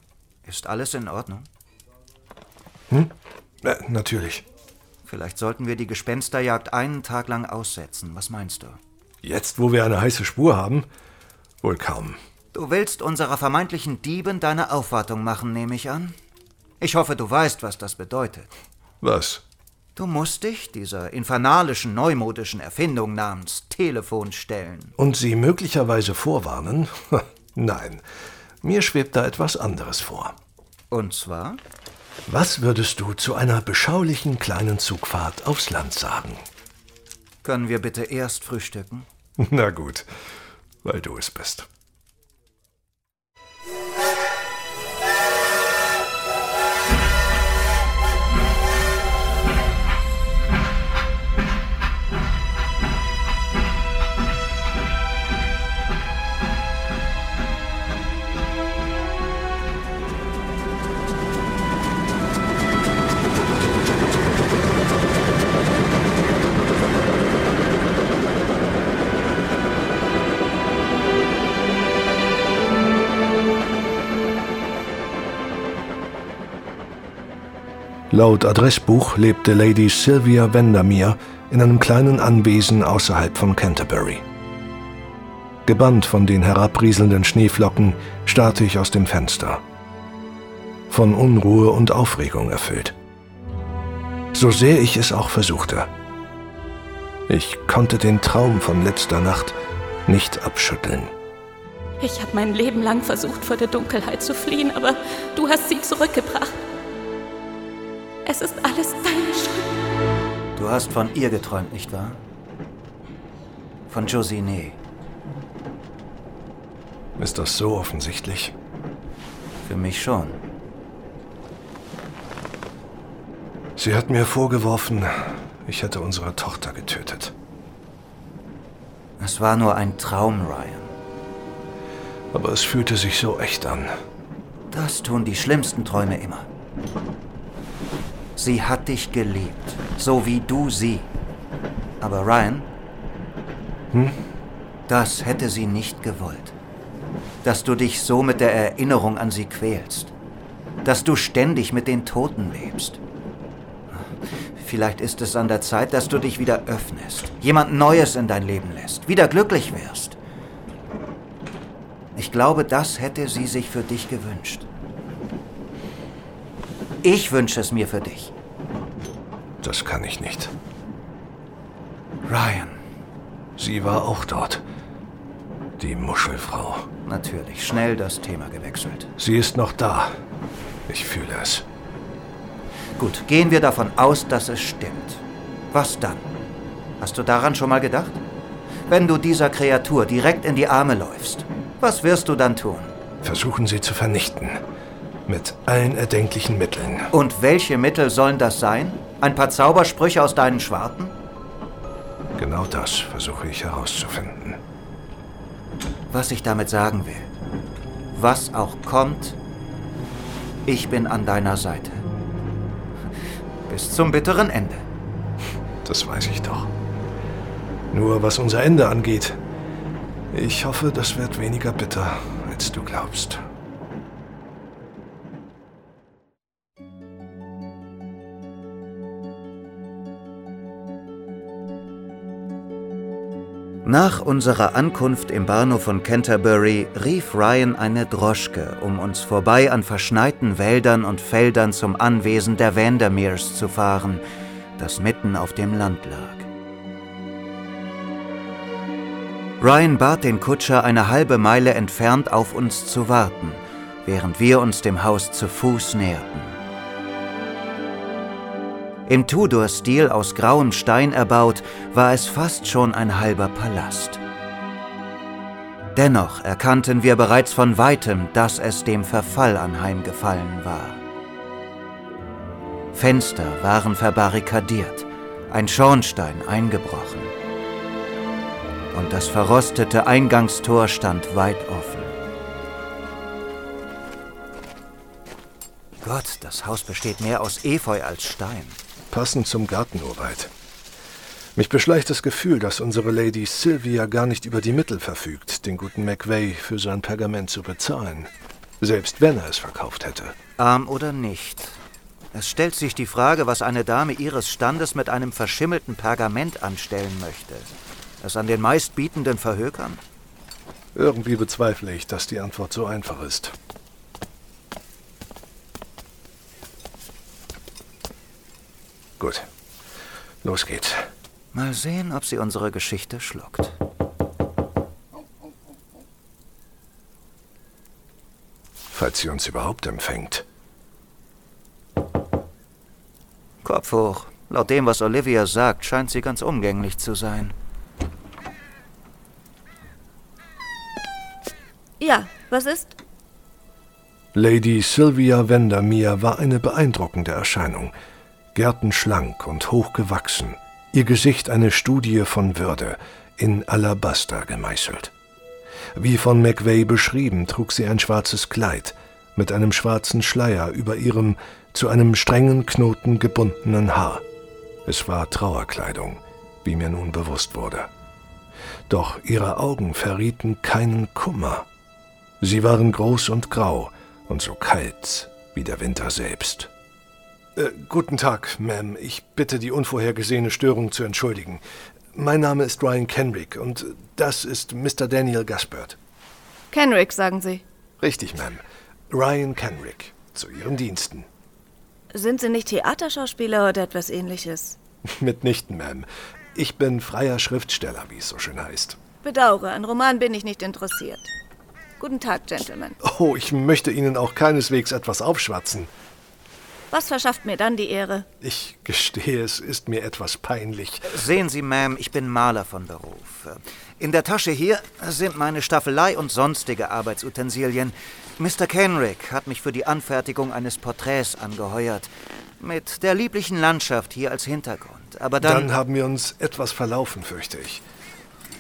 ist alles in Ordnung? Hm? Äh, natürlich. Vielleicht sollten wir die Gespensterjagd einen Tag lang aussetzen. Was meinst du? Jetzt, wo wir eine heiße Spur haben? Wohl kaum. Du willst unserer vermeintlichen Dieben deine Aufwartung machen, nehme ich an? Ich hoffe, du weißt, was das bedeutet. Was? Du musst dich dieser infernalischen, neumodischen Erfindung namens Telefon stellen. Und sie möglicherweise vorwarnen? Nein, mir schwebt da etwas anderes vor. Und zwar? Was würdest du zu einer beschaulichen kleinen Zugfahrt aufs Land sagen? Können wir bitte erst frühstücken? Na gut, weil du es bist. Laut Adressbuch lebte Lady Sylvia Vandermeer in einem kleinen Anwesen außerhalb von Canterbury. Gebannt von den herabrieselnden Schneeflocken starrte ich aus dem Fenster. Von Unruhe und Aufregung erfüllt. So sehr ich es auch versuchte. Ich konnte den Traum von letzter Nacht nicht abschütteln. Ich habe mein Leben lang versucht, vor der Dunkelheit zu fliehen, aber du hast sie zurückgebracht. Es ist alles deine Schuld. Du hast von ihr geträumt, nicht wahr? Von Josine. Ist das so offensichtlich? Für mich schon. Sie hat mir vorgeworfen, ich hätte unsere Tochter getötet. Es war nur ein Traum, Ryan. Aber es fühlte sich so echt an. Das tun die schlimmsten Träume immer. Sie hat dich geliebt, so wie du sie. Aber Ryan, hm? das hätte sie nicht gewollt. Dass du dich so mit der Erinnerung an sie quälst. Dass du ständig mit den Toten lebst. Vielleicht ist es an der Zeit, dass du dich wieder öffnest, jemand Neues in dein Leben lässt, wieder glücklich wirst. Ich glaube, das hätte sie sich für dich gewünscht. Ich wünsche es mir für dich. Das kann ich nicht. Ryan. Sie war auch dort. Die Muschelfrau. Natürlich, schnell das Thema gewechselt. Sie ist noch da. Ich fühle es. Gut, gehen wir davon aus, dass es stimmt. Was dann? Hast du daran schon mal gedacht? Wenn du dieser Kreatur direkt in die Arme läufst, was wirst du dann tun? Versuchen sie zu vernichten. Mit allen erdenklichen Mitteln. Und welche Mittel sollen das sein? Ein paar Zaubersprüche aus deinen Schwarten? Genau das versuche ich herauszufinden. Was ich damit sagen will. Was auch kommt, ich bin an deiner Seite. Bis zum bitteren Ende. Das weiß ich doch. Nur was unser Ende angeht, ich hoffe, das wird weniger bitter, als du glaubst. Nach unserer Ankunft im Bahnhof von Canterbury rief Ryan eine Droschke, um uns vorbei an verschneiten Wäldern und Feldern zum Anwesen der Vandermeers zu fahren, das mitten auf dem Land lag. Ryan bat den Kutscher, eine halbe Meile entfernt auf uns zu warten, während wir uns dem Haus zu Fuß näherten. Im Tudor-Stil aus grauem Stein erbaut, war es fast schon ein halber Palast. Dennoch erkannten wir bereits von weitem, dass es dem Verfall anheimgefallen war. Fenster waren verbarrikadiert, ein Schornstein eingebrochen. Und das verrostete Eingangstor stand weit offen. Gott, das Haus besteht mehr aus Efeu als Stein passend zum Gartenurwald. Mich beschleicht das Gefühl, dass unsere Lady Sylvia gar nicht über die Mittel verfügt, den guten McVay für sein Pergament zu bezahlen. Selbst wenn er es verkauft hätte. Arm oder nicht. Es stellt sich die Frage, was eine Dame ihres Standes mit einem verschimmelten Pergament anstellen möchte. Es an den meistbietenden verhökern? Irgendwie bezweifle ich, dass die Antwort so einfach ist. Gut. Los geht's. Mal sehen, ob sie unsere Geschichte schluckt. Falls sie uns überhaupt empfängt. Kopf hoch. Laut dem, was Olivia sagt, scheint sie ganz umgänglich zu sein. Ja, was ist? Lady Sylvia Vandermeer war eine beeindruckende Erscheinung gärtenschlank und hochgewachsen, ihr Gesicht eine Studie von Würde, in Alabaster gemeißelt. Wie von McVeigh beschrieben, trug sie ein schwarzes Kleid mit einem schwarzen Schleier über ihrem zu einem strengen Knoten gebundenen Haar. Es war Trauerkleidung, wie mir nun bewusst wurde. Doch ihre Augen verrieten keinen Kummer. Sie waren groß und grau und so kalt wie der Winter selbst. Äh, guten Tag, Ma'am. Ich bitte die unvorhergesehene Störung zu entschuldigen. Mein Name ist Ryan Kenrick und das ist Mr. Daniel Gaspard. Kenrick, sagen Sie. Richtig, Ma'am. Ryan Kenrick. Zu Ihren Diensten. Sind Sie nicht Theaterschauspieler oder etwas ähnliches? Mitnichten, Ma'am. Ich bin freier Schriftsteller, wie es so schön heißt. Bedauere, an Roman bin ich nicht interessiert. Guten Tag, Gentlemen. Oh, ich möchte Ihnen auch keineswegs etwas aufschwatzen. Was verschafft mir dann die Ehre? Ich gestehe, es ist mir etwas peinlich. Sehen Sie, Ma'am, ich bin Maler von Beruf. In der Tasche hier sind meine Staffelei und sonstige Arbeitsutensilien. Mr. Kenrick hat mich für die Anfertigung eines Porträts angeheuert. Mit der lieblichen Landschaft hier als Hintergrund. Aber dann. Dann haben wir uns etwas verlaufen, fürchte ich.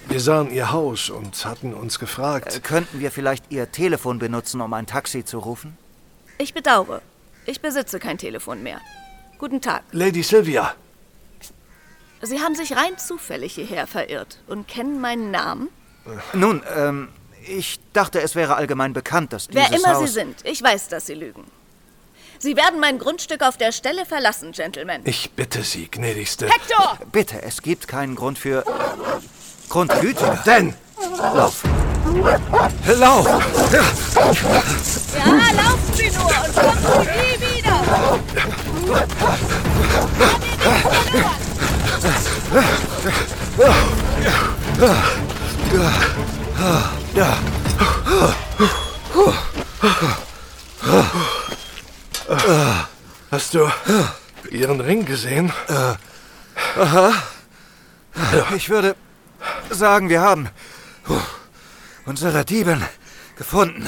Wir sahen Ihr Haus und hatten uns gefragt. Äh, könnten wir vielleicht Ihr Telefon benutzen, um ein Taxi zu rufen? Ich bedauere. Ich besitze kein Telefon mehr. Guten Tag. Lady Sylvia. Sie haben sich rein zufällig hierher verirrt und kennen meinen Namen? Nun, ähm, ich dachte, es wäre allgemein bekannt, dass Wer dieses immer Haus... Sie sind, ich weiß, dass Sie lügen. Sie werden mein Grundstück auf der Stelle verlassen, Gentlemen. Ich bitte Sie, gnädigste. Hector! Bitte, es gibt keinen Grund für... Grundgütiger. Denn... Lauf. Lauf! Ja, laufen Sie nur und kommen Sie nie wieder! Hast du Ihren Ring gesehen? Aha. Ich würde sagen, wir haben unsere Dieben gefunden.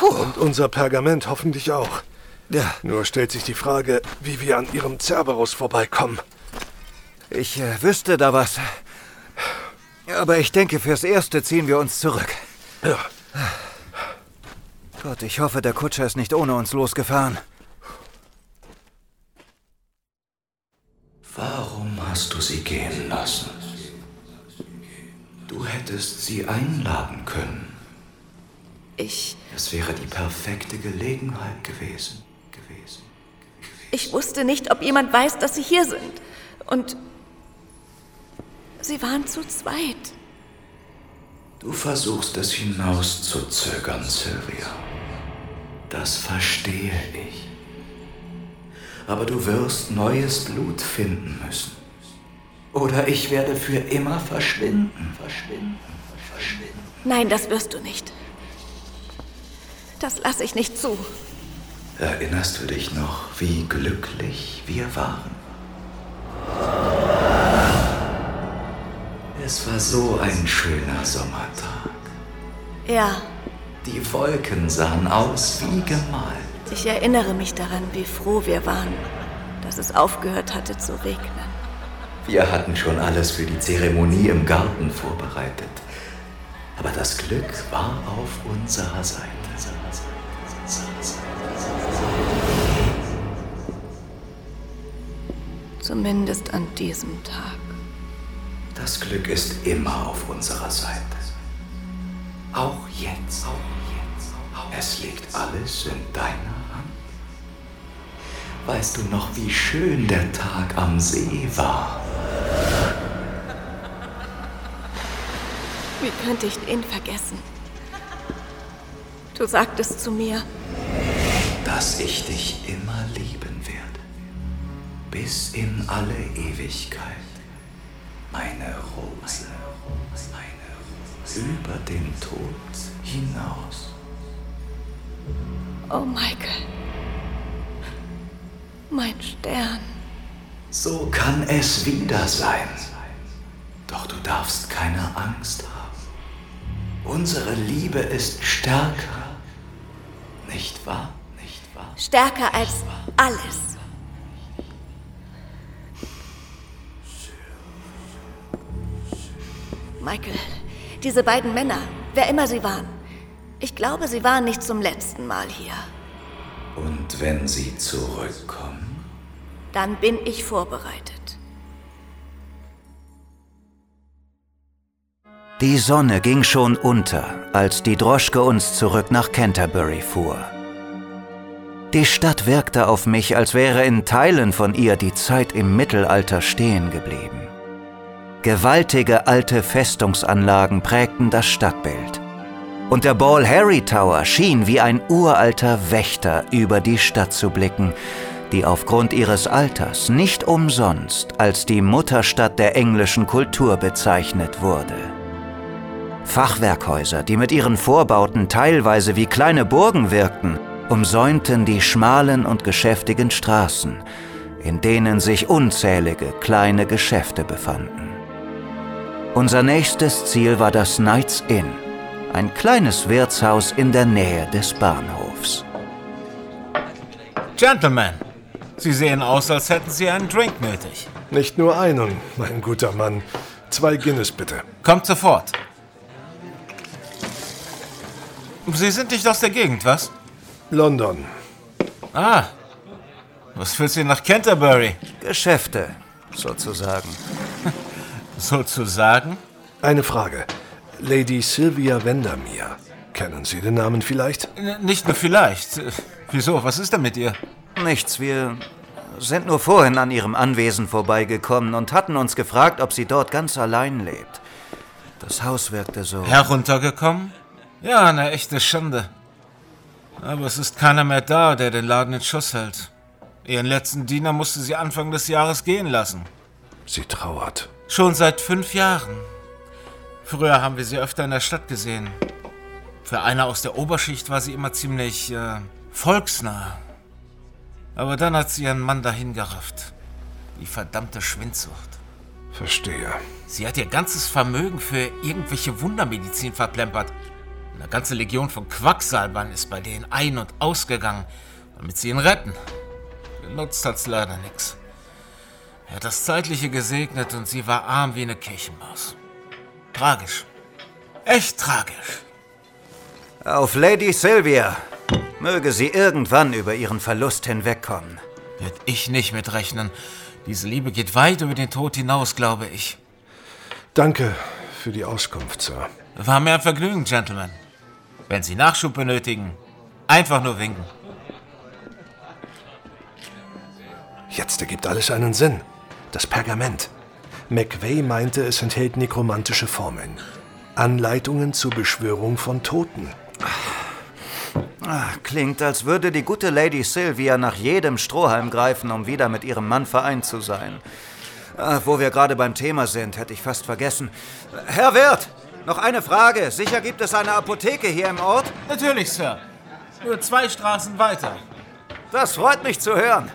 Und unser Pergament hoffentlich auch. Ja. Nur stellt sich die Frage, wie wir an Ihrem Cerberus vorbeikommen. Ich äh, wüsste da was. Aber ich denke, fürs Erste ziehen wir uns zurück. Ja. Gott, ich hoffe, der Kutscher ist nicht ohne uns losgefahren. Warum hast du sie gehen lassen? Du hättest sie einladen können. Ich. Es wäre die perfekte Gelegenheit gewesen. gewesen. Ich wusste nicht, ob jemand weiß, dass Sie hier sind. Und. Sie waren zu zweit. Du versuchst es hinauszuzögern, Sylvia. Das verstehe ich. Aber du wirst neues Blut finden müssen. Oder ich werde für immer verschwinden, verschwinden, verschwinden. Nein, das wirst du nicht. Das lasse ich nicht zu. Erinnerst du dich noch, wie glücklich wir waren? Es war so ein schöner Sommertag. Ja, Die Wolken sahen aus wie gemalt. ich erinnere mich daran, wie froh wir waren, dass es aufgehört hatte zu regnen. Wir hatten schon alles für die Zeremonie im Garten vorbereitet. Aber das Glück war auf unserer Seite. Zumindest an diesem Tag. Das Glück ist immer auf unserer Seite. Auch jetzt. Es liegt alles in deiner Hand. Weißt du noch, wie schön der Tag am See war? Wie könnte ich ihn vergessen? Du sagtest zu mir, dass ich dich immer lieben werde. Bis in alle Ewigkeit. Meine Rose. Meine Rose. Über den Tod hinaus. oh Michael, mein Stern. So kann es wieder sein. Doch du darfst keine Angst haben. Unsere Liebe ist stärker. Nicht wahr? Nicht wahr? Stärker als alles. Michael, diese beiden Männer, wer immer sie waren, ich glaube, sie waren nicht zum letzten Mal hier. Und wenn sie zurückkommen? Dann bin ich vorbereitet. Die Sonne ging schon unter, als die Droschke uns zurück nach Canterbury fuhr. Die Stadt wirkte auf mich, als wäre in Teilen von ihr die Zeit im Mittelalter stehen geblieben. Gewaltige alte Festungsanlagen prägten das Stadtbild. Und der Ball Harry Tower schien wie ein uralter Wächter über die Stadt zu blicken, die aufgrund ihres Alters nicht umsonst als die Mutterstadt der englischen Kultur bezeichnet wurde. Fachwerkhäuser, die mit ihren Vorbauten teilweise wie kleine Burgen wirkten, umsäumten die schmalen und geschäftigen Straßen, in denen sich unzählige kleine Geschäfte befanden. Unser nächstes Ziel war das Knights Inn, ein kleines Wirtshaus in der Nähe des Bahnhofs. Gentlemen, Sie sehen aus, als hätten Sie einen Drink nötig. Nicht nur einen, mein guter Mann. Zwei Guinness bitte. Kommt sofort. Sie sind nicht aus der Gegend, was? London. Ah. Was führt Sie nach Canterbury? Geschäfte, sozusagen. sozusagen? Eine Frage. Lady Sylvia Wendermere. Kennen Sie den Namen vielleicht? N nicht nur vielleicht. Wieso? Was ist denn mit ihr? Nichts, wir sind nur vorhin an ihrem Anwesen vorbeigekommen und hatten uns gefragt, ob sie dort ganz allein lebt. Das Haus wirkte so. Heruntergekommen? Ja, eine echte Schande. Aber es ist keiner mehr da, der den Laden in Schuss hält. Ihren letzten Diener musste sie Anfang des Jahres gehen lassen. Sie trauert. Schon seit fünf Jahren. Früher haben wir sie öfter in der Stadt gesehen. Für eine aus der Oberschicht war sie immer ziemlich äh, volksnah. Aber dann hat sie ihren Mann dahin gerafft. Die verdammte Schwindsucht. Verstehe. Sie hat ihr ganzes Vermögen für irgendwelche Wundermedizin verplempert. Eine ganze Legion von Quacksalbern ist bei denen ein- und ausgegangen, damit sie ihn retten. Genutzt hat's leider nichts. Er hat das Zeitliche gesegnet und sie war arm wie eine Kirchenmaus. Tragisch. Echt tragisch. Auf Lady Sylvia. Möge sie irgendwann über ihren Verlust hinwegkommen. Wird ich nicht mitrechnen. Diese Liebe geht weit über den Tod hinaus, glaube ich. Danke für die Auskunft, Sir. War mir ein Vergnügen, Gentlemen. Wenn Sie Nachschub benötigen, einfach nur winken. Jetzt ergibt alles einen Sinn. Das Pergament. McVeigh meinte, es enthält nekromantische Formeln. Anleitungen zur Beschwörung von Toten. Ach, klingt, als würde die gute Lady Sylvia nach jedem Strohhalm greifen, um wieder mit ihrem Mann vereint zu sein. Ach, wo wir gerade beim Thema sind, hätte ich fast vergessen. Herr Wirt, noch eine Frage. Sicher gibt es eine Apotheke hier im Ort? Natürlich, Sir. Nur zwei Straßen weiter. Das freut mich zu hören.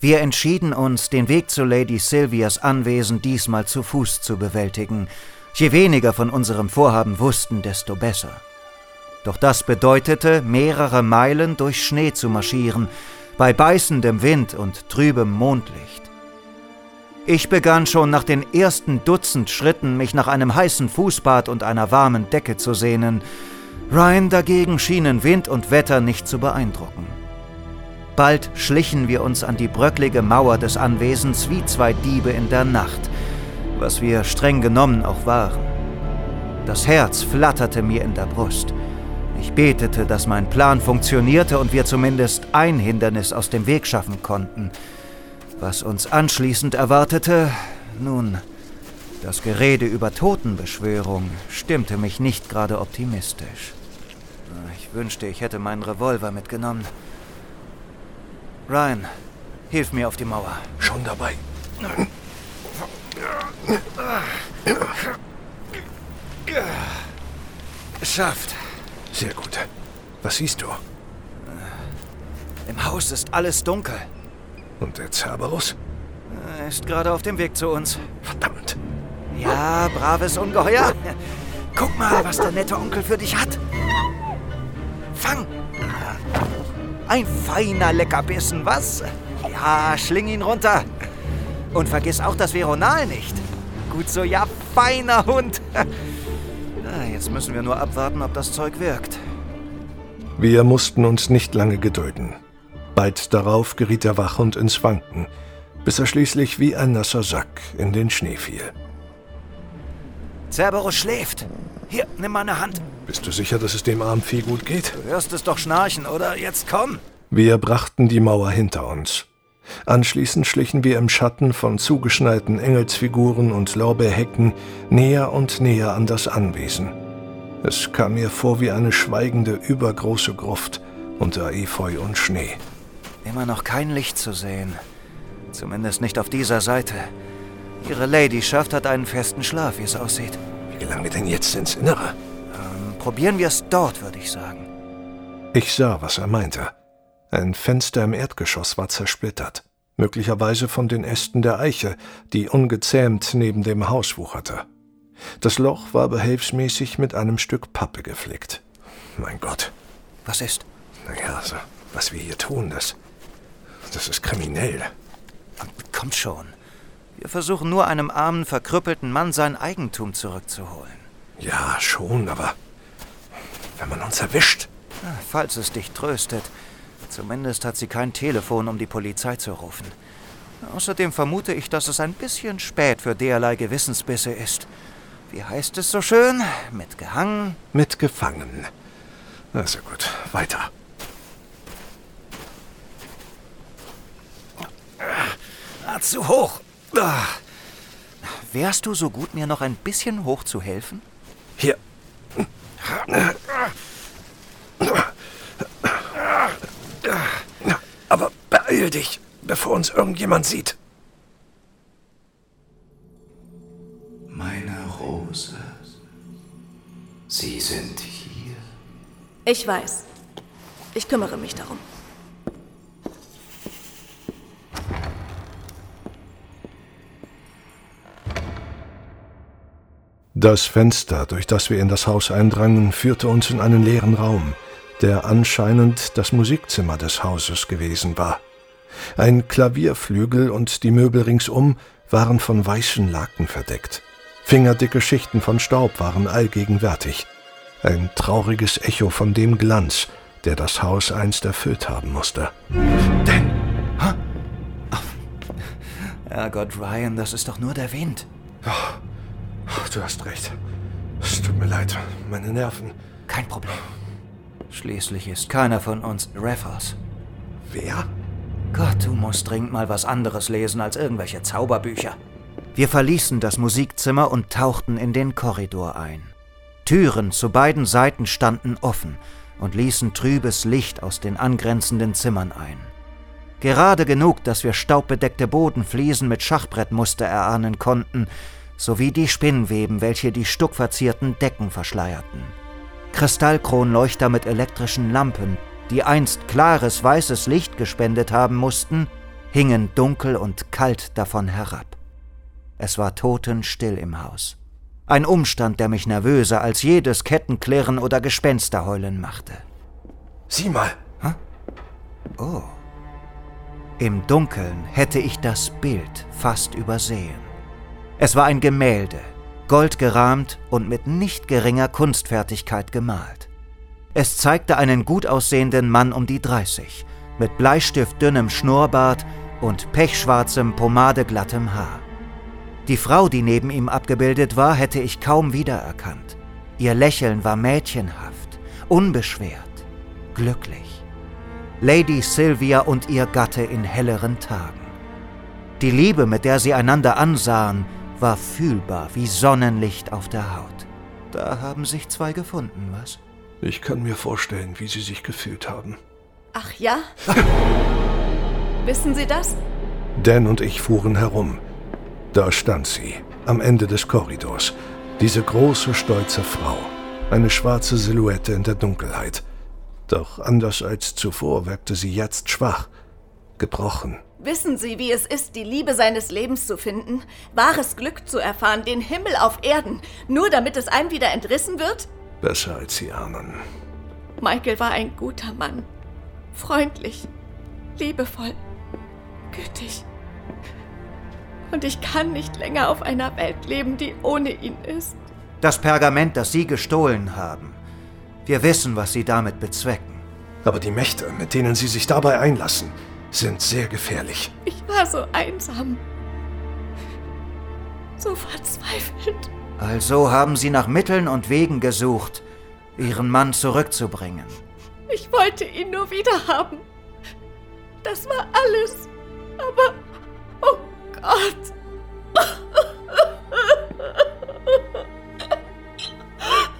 Wir entschieden uns, den Weg zu Lady Sylvias Anwesen diesmal zu Fuß zu bewältigen. Je weniger von unserem Vorhaben wussten, desto besser. Doch das bedeutete, mehrere Meilen durch Schnee zu marschieren, bei beißendem Wind und trübem Mondlicht. Ich begann schon nach den ersten Dutzend Schritten, mich nach einem heißen Fußbad und einer warmen Decke zu sehnen. Ryan dagegen schienen Wind und Wetter nicht zu beeindrucken. Bald schlichen wir uns an die bröcklige Mauer des Anwesens wie zwei Diebe in der Nacht, was wir streng genommen auch waren. Das Herz flatterte mir in der Brust. Ich betete, dass mein Plan funktionierte und wir zumindest ein Hindernis aus dem Weg schaffen konnten. Was uns anschließend erwartete, nun, das Gerede über Totenbeschwörung stimmte mich nicht gerade optimistisch. Ich wünschte, ich hätte meinen Revolver mitgenommen. Ryan, hilf mir auf die Mauer. Schon dabei. Geschafft. Sehr gut. Was siehst du? Im Haus ist alles dunkel. Und der Cerberus? Er ist gerade auf dem Weg zu uns. Verdammt. Ja, braves Ungeheuer. Guck mal, was der nette Onkel für dich hat. Fang! Ein feiner Leckerbissen, was? Ja, schling ihn runter. Und vergiss auch das Veronal nicht. Gut so, ja, feiner Hund. Na, jetzt müssen wir nur abwarten, ob das Zeug wirkt. Wir mussten uns nicht lange gedulden. Bald darauf geriet der Wachhund ins Wanken, bis er schließlich wie ein nasser Sack in den Schnee fiel. Cerberus schläft. Hier, nimm meine Hand. Bist du sicher, dass es dem armen Vieh gut geht? Du hörst es doch schnarchen, oder? Jetzt komm. Wir brachten die Mauer hinter uns. Anschließend schlichen wir im Schatten von zugeschneiten Engelsfiguren und Lorbeerhecken näher und näher an das Anwesen. Es kam mir vor wie eine schweigende, übergroße Gruft unter Efeu und Schnee. Immer noch kein Licht zu sehen. Zumindest nicht auf dieser Seite. Ihre Ladyschaft hat einen festen Schlaf, wie es aussieht. Wie gelangen wir denn jetzt ins Innere? Ähm, probieren wir es dort, würde ich sagen. Ich sah, was er meinte. Ein Fenster im Erdgeschoss war zersplittert, möglicherweise von den Ästen der Eiche, die ungezähmt neben dem Haus wucherte. Das Loch war behelfsmäßig mit einem Stück Pappe geflickt. Mein Gott. Was ist? Naja, also, was wir hier tun, das. Das ist kriminell. Kommt schon. Wir versuchen nur einem armen, verkrüppelten Mann sein Eigentum zurückzuholen. Ja, schon, aber. Wenn man uns erwischt. Falls es dich tröstet. Zumindest hat sie kein Telefon, um die Polizei zu rufen. Außerdem vermute ich, dass es ein bisschen spät für derlei Gewissensbisse ist. Wie heißt es so schön? Mitgehangen? Mitgefangen. Also gut, weiter. Ah, zu hoch. Ah. Wärst du so gut, mir noch ein bisschen hoch zu helfen? Hier. Aber beeil dich, bevor uns irgendjemand sieht. Meine Rose. Sie sind hier. Ich weiß. Ich kümmere mich darum. Das Fenster, durch das wir in das Haus eindrangen, führte uns in einen leeren Raum, der anscheinend das Musikzimmer des Hauses gewesen war. Ein Klavierflügel und die Möbel ringsum waren von weißen Laken verdeckt. Fingerdicke Schichten von Staub waren allgegenwärtig. Ein trauriges Echo von dem Glanz, der das Haus einst erfüllt haben musste. Denn. Huh? Herrgott, Ryan, das ist doch nur der Wind. Oh, du hast recht. Es tut mir leid, meine Nerven. Kein Problem. Schließlich ist keiner von uns Raffles. Wer? Gott, du musst dringend mal was anderes lesen als irgendwelche Zauberbücher. Wir verließen das Musikzimmer und tauchten in den Korridor ein. Türen zu beiden Seiten standen offen und ließen trübes Licht aus den angrenzenden Zimmern ein. Gerade genug, dass wir staubbedeckte Bodenfliesen mit Schachbrettmuster erahnen konnten, sowie die Spinnweben, welche die stuckverzierten Decken verschleierten. Kristallkronleuchter mit elektrischen Lampen, die einst klares weißes Licht gespendet haben mussten, hingen dunkel und kalt davon herab. Es war totenstill im Haus. Ein Umstand, der mich nervöser als jedes Kettenklirren oder Gespensterheulen machte. Sieh mal. Hä? Oh. Im Dunkeln hätte ich das Bild fast übersehen. Es war ein Gemälde, goldgerahmt und mit nicht geringer Kunstfertigkeit gemalt. Es zeigte einen gut aussehenden Mann um die 30, mit bleistiftdünnem Schnurrbart und pechschwarzem, pomadeglattem Haar. Die Frau, die neben ihm abgebildet war, hätte ich kaum wiedererkannt. Ihr Lächeln war mädchenhaft, unbeschwert, glücklich. Lady Sylvia und ihr Gatte in helleren Tagen. Die Liebe, mit der sie einander ansahen, war fühlbar wie Sonnenlicht auf der Haut. Da haben sich zwei gefunden, was? Ich kann mir vorstellen, wie sie sich gefühlt haben. Ach ja? Wissen Sie das? Dan und ich fuhren herum. Da stand sie, am Ende des Korridors. Diese große, stolze Frau. Eine schwarze Silhouette in der Dunkelheit. Doch anders als zuvor wirkte sie jetzt schwach, gebrochen. Wissen Sie, wie es ist, die Liebe seines Lebens zu finden? Wahres Glück zu erfahren, den Himmel auf Erden, nur damit es einem wieder entrissen wird? Besser als Sie ahnen. Michael war ein guter Mann. Freundlich, liebevoll, gütig. Und ich kann nicht länger auf einer Welt leben, die ohne ihn ist. Das Pergament, das Sie gestohlen haben. Wir wissen, was Sie damit bezwecken. Aber die Mächte, mit denen Sie sich dabei einlassen, sind sehr gefährlich. Ich war so einsam. So verzweifelt. Also haben Sie nach Mitteln und Wegen gesucht, Ihren Mann zurückzubringen. Ich wollte ihn nur wieder haben. Das war alles. Aber, oh Gott.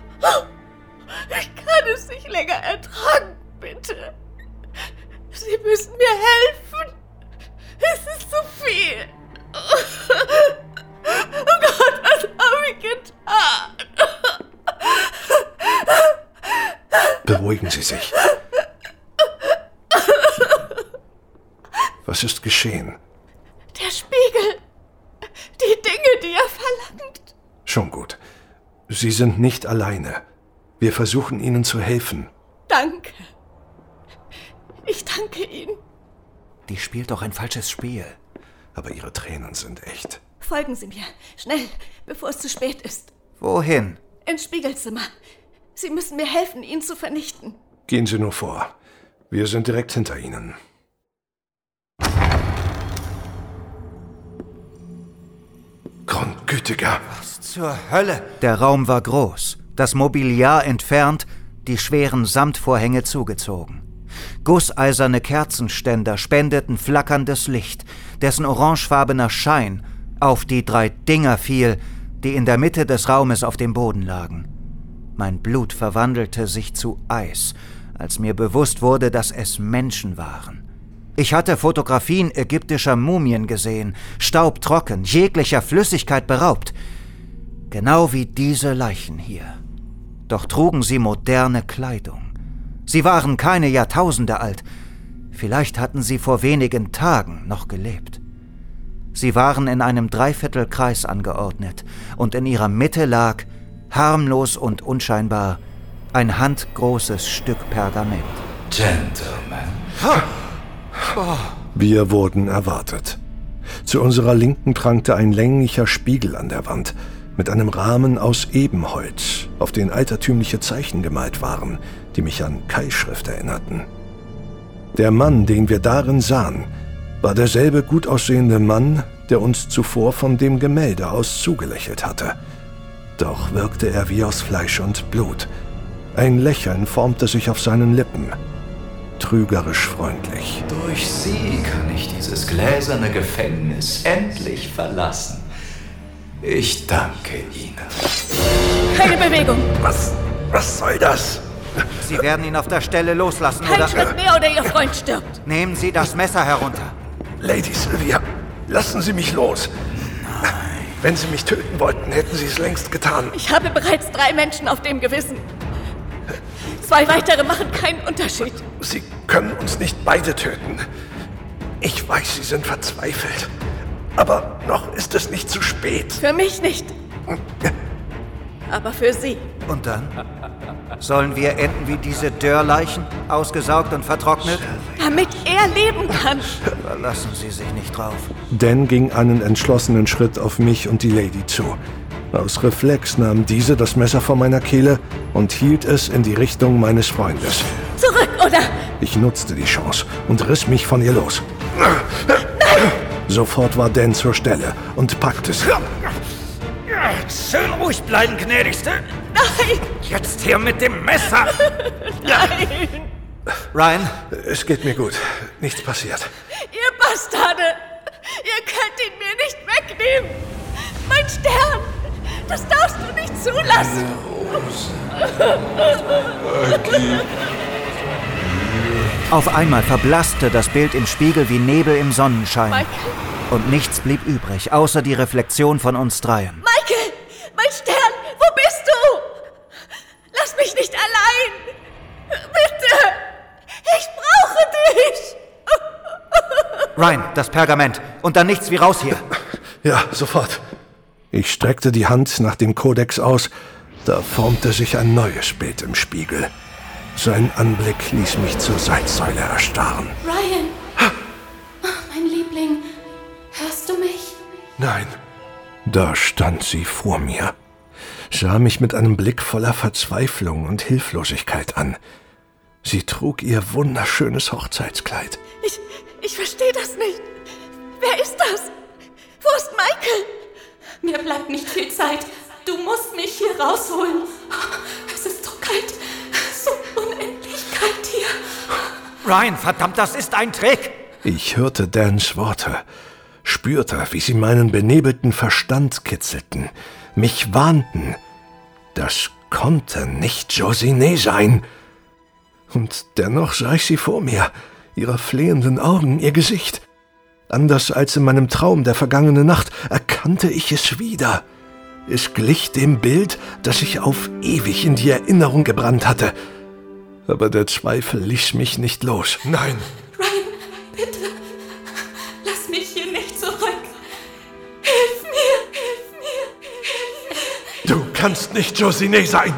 Ich kann es nicht länger ertragen, bitte. Sie müssen mir helfen. Es ist zu viel. Oh Gott, was habe ich getan? Beruhigen Sie sich. Was ist geschehen? Der Spiegel. Die Dinge, die er verlangt. Schon gut. Sie sind nicht alleine. Wir versuchen Ihnen zu helfen. Danke. Ich danke Ihnen. Die spielt doch ein falsches Spiel. Aber Ihre Tränen sind echt. Folgen Sie mir. Schnell, bevor es zu spät ist. Wohin? Ins Spiegelzimmer. Sie müssen mir helfen, ihn zu vernichten. Gehen Sie nur vor. Wir sind direkt hinter Ihnen. Grundgütiger. Was zur Hölle? Der Raum war groß, das Mobiliar entfernt, die schweren Samtvorhänge zugezogen. Gusseiserne Kerzenständer spendeten flackerndes Licht, dessen orangefarbener Schein auf die drei Dinger fiel, die in der Mitte des Raumes auf dem Boden lagen. Mein Blut verwandelte sich zu Eis, als mir bewusst wurde, dass es Menschen waren. Ich hatte Fotografien ägyptischer Mumien gesehen, staubtrocken, jeglicher Flüssigkeit beraubt. Genau wie diese Leichen hier. Doch trugen sie moderne Kleidung. Sie waren keine Jahrtausende alt. Vielleicht hatten sie vor wenigen Tagen noch gelebt. Sie waren in einem Dreiviertelkreis angeordnet, und in ihrer Mitte lag, harmlos und unscheinbar, ein handgroßes Stück Pergament. Gentlemen. Wir wurden erwartet. Zu unserer Linken prangte ein länglicher Spiegel an der Wand mit einem Rahmen aus Ebenholz, auf den altertümliche Zeichen gemalt waren, die mich an Keilschrift erinnerten. Der Mann, den wir darin sahen, war derselbe gut aussehende Mann, der uns zuvor von dem Gemälde aus zugelächelt hatte. Doch wirkte er wie aus Fleisch und Blut. Ein Lächeln formte sich auf seinen Lippen. Trügerisch freundlich. Durch Sie kann ich dieses gläserne Gefängnis endlich verlassen. Ich danke Ihnen. Keine Bewegung. Was? Was soll das? Sie werden ihn auf der Stelle loslassen, Kein oder? Schritt mehr oder Ihr Freund stirbt. Nehmen Sie das Messer herunter. Lady Sylvia, lassen Sie mich los. Wenn Sie mich töten wollten, hätten Sie es längst getan. Ich habe bereits drei Menschen auf dem Gewissen. Zwei weitere machen keinen Unterschied. Sie können uns nicht beide töten. Ich weiß, Sie sind verzweifelt. Aber noch ist es nicht zu spät. Für mich nicht. Aber für Sie. Und dann? Sollen wir enden wie diese Dörrleichen, ausgesaugt und vertrocknet? Damit er leben kann. Verlassen Sie sich nicht drauf. Dan ging einen entschlossenen Schritt auf mich und die Lady zu. Aus Reflex nahm diese das Messer von meiner Kehle und hielt es in die Richtung meines Freundes. Zurück, oder? Ich nutzte die Chance und riss mich von ihr los. Sofort war Dan zur Stelle und packte sie. Schön ruhig bleiben, gnädigste. Nein! Jetzt her mit dem Messer. Nein! Ryan? Es geht mir gut. Nichts passiert. Ihr Bastarde! Ihr könnt ihn mir nicht wegnehmen! Mein Stern! Das darfst du nicht zulassen! Auf einmal verblasste das Bild im Spiegel wie Nebel im Sonnenschein. Michael! Und nichts blieb übrig, außer die Reflexion von uns dreien. Michael! Mein Stern! Wo bist du? Lass mich nicht allein! Bitte! Ich brauche dich! Ryan, das Pergament. Und dann nichts wie raus hier. Ja, sofort. Ich streckte die Hand nach dem Kodex aus. Da formte sich ein neues Bild im Spiegel. Sein Anblick ließ mich zur Seitsäule erstarren. Ryan! Oh, mein Liebling, hörst du mich? Nein. Da stand sie vor mir, sah mich mit einem Blick voller Verzweiflung und Hilflosigkeit an. Sie trug ihr wunderschönes Hochzeitskleid. Ich, ich verstehe das nicht. Wer ist das? Wo ist Michael? Mir bleibt nicht viel Zeit. Du musst rausholen. Es ist so kalt, so unendlich kalt hier. Ryan, verdammt, das ist ein Trick. Ich hörte Dans Worte, spürte, wie sie meinen benebelten Verstand kitzelten, mich warnten. Das konnte nicht Josine sein. Und dennoch sah ich sie vor mir, ihre flehenden Augen, ihr Gesicht. Anders als in meinem Traum der vergangenen Nacht erkannte ich es wieder. Es glich dem Bild, das ich auf ewig in die Erinnerung gebrannt hatte. Aber der Zweifel ließ mich nicht los. Nein, Ryan, bitte, lass mich hier nicht zurück. Hilf mir, hilf mir, hilf Du kannst nicht Josine sein.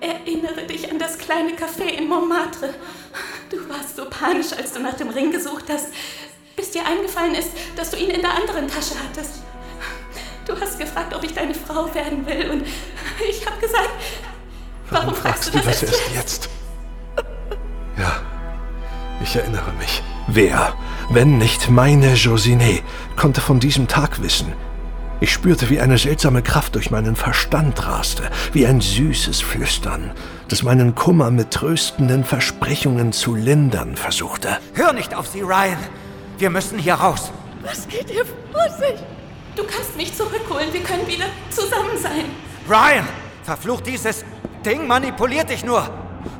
Erinnere dich an das kleine Café in Montmartre. Du warst so panisch, als du nach dem Ring gesucht hast, bis dir eingefallen ist, dass du ihn in der anderen Tasche hattest. Du hast gefragt, ob ich deine Frau werden will und ich habe gesagt, warum, fragst, du das, erst jetzt? jetzt? Ja, ich erinnere mich. Wer, wenn nicht meine Josine, konnte von diesem Tag wissen? Ich spürte, wie eine seltsame Kraft durch meinen Verstand raste, wie ein süßes Flüstern, das meinen Kummer mit tröstenden Versprechungen zu lindern versuchte. Hör nicht auf sie, Ryan. Wir müssen hier raus. Was geht hier vor sich? Du kannst mich zurückholen, wir können wieder zusammen sein. Ryan, verflucht dieses Ding manipuliert dich nur.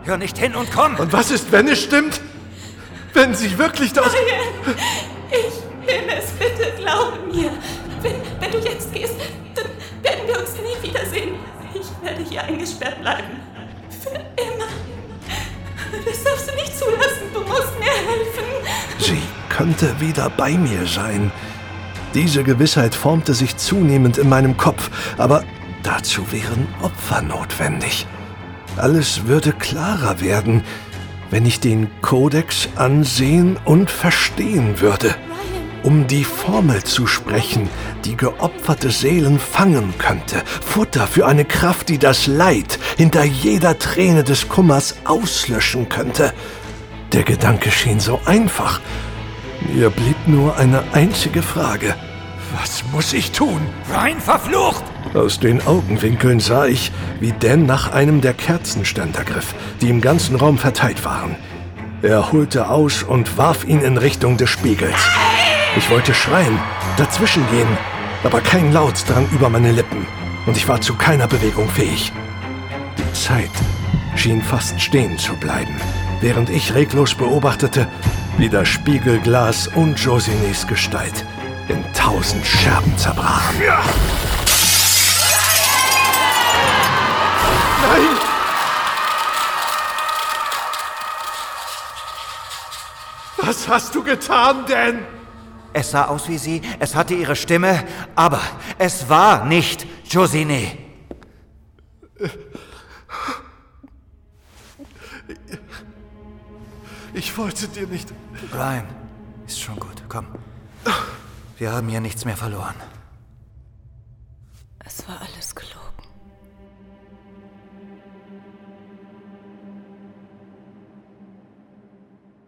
Hör nicht hin und komm. Und was ist, wenn es stimmt? Wenn sie wirklich das... Ryan, ich will es, bitte glaube mir. Wenn, wenn du jetzt gehst, dann werden wir uns nie wiedersehen. Ich werde hier eingesperrt bleiben. Für immer. Das darfst du nicht zulassen. Du musst mir helfen. Sie könnte wieder bei mir sein. Diese Gewissheit formte sich zunehmend in meinem Kopf, aber dazu wären Opfer notwendig. Alles würde klarer werden, wenn ich den Kodex ansehen und verstehen würde. Um die Formel zu sprechen, die geopferte Seelen fangen könnte. Futter für eine Kraft, die das Leid hinter jeder Träne des Kummers auslöschen könnte. Der Gedanke schien so einfach. Mir blieb nur eine einzige Frage. Was muss ich tun? Rein verflucht! Aus den Augenwinkeln sah ich, wie Dan nach einem der Kerzenständer griff, die im ganzen Raum verteilt waren. Er holte aus und warf ihn in Richtung des Spiegels. Ich wollte schreien, dazwischen gehen, aber kein Laut drang über meine Lippen und ich war zu keiner Bewegung fähig. Die Zeit schien fast stehen zu bleiben, während ich reglos beobachtete, wie das Spiegelglas und Josines Gestalt in tausend Scherben zerbrachen. Nein! Was hast du getan, denn? Es sah aus wie sie, es hatte ihre Stimme, aber es war nicht Josine. Ich wollte dir nicht. Brian, ist schon gut, komm. Wir haben hier nichts mehr verloren. Es war alles gelogen.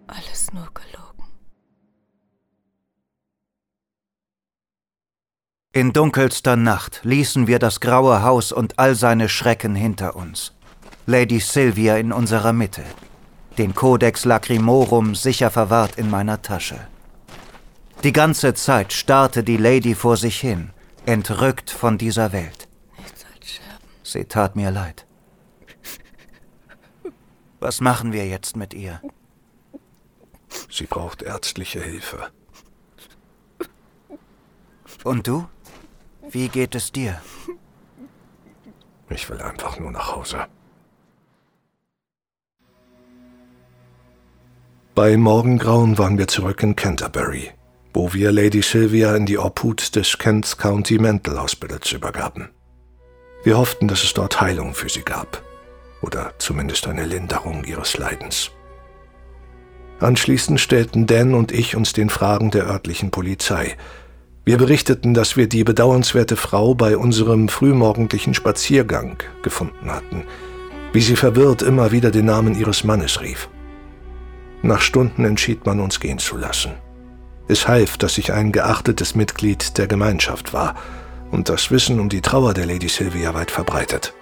Alles nur gelogen. In dunkelster Nacht ließen wir das graue Haus und all seine Schrecken hinter uns. Lady Sylvia in unserer Mitte. Den Codex Lacrimorum sicher verwahrt in meiner Tasche. Die ganze Zeit starrte die Lady vor sich hin, entrückt von dieser Welt. Sie tat mir leid. Was machen wir jetzt mit ihr? Sie braucht ärztliche Hilfe. Und du? Wie geht es dir? Ich will einfach nur nach Hause. Bei Morgengrauen waren wir zurück in Canterbury, wo wir Lady Sylvia in die Obhut des Kent County Mental Hospitals übergaben. Wir hofften, dass es dort Heilung für sie gab. Oder zumindest eine Linderung ihres Leidens. Anschließend stellten Dan und ich uns den Fragen der örtlichen Polizei. Wir berichteten, dass wir die bedauernswerte Frau bei unserem frühmorgendlichen Spaziergang gefunden hatten, wie sie verwirrt immer wieder den Namen ihres Mannes rief. Nach Stunden entschied man uns gehen zu lassen. Es half, dass ich ein geachtetes Mitglied der Gemeinschaft war und das Wissen um die Trauer der Lady Sylvia weit verbreitet.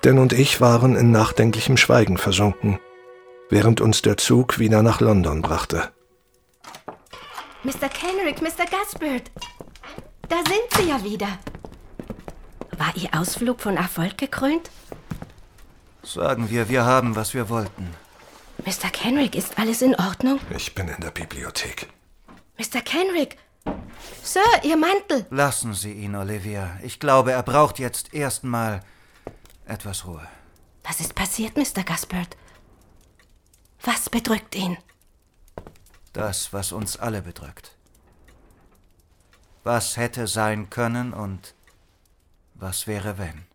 Dan und ich waren in nachdenklichem Schweigen versunken, während uns der Zug wieder nach London brachte. Mr. Kenrick, Mr. Gaspard, da sind Sie ja wieder. War Ihr Ausflug von Erfolg gekrönt? Sagen wir, wir haben, was wir wollten. Mr. Kenrick, ist alles in Ordnung? Ich bin in der Bibliothek. Mr. Kenrick! Sir, Ihr Mantel! Lassen Sie ihn, Olivia. Ich glaube, er braucht jetzt erstmal etwas Ruhe. Was ist passiert, Mr. Gaspard? Was bedrückt ihn? Das, was uns alle bedrückt. Was hätte sein können und was wäre, wenn?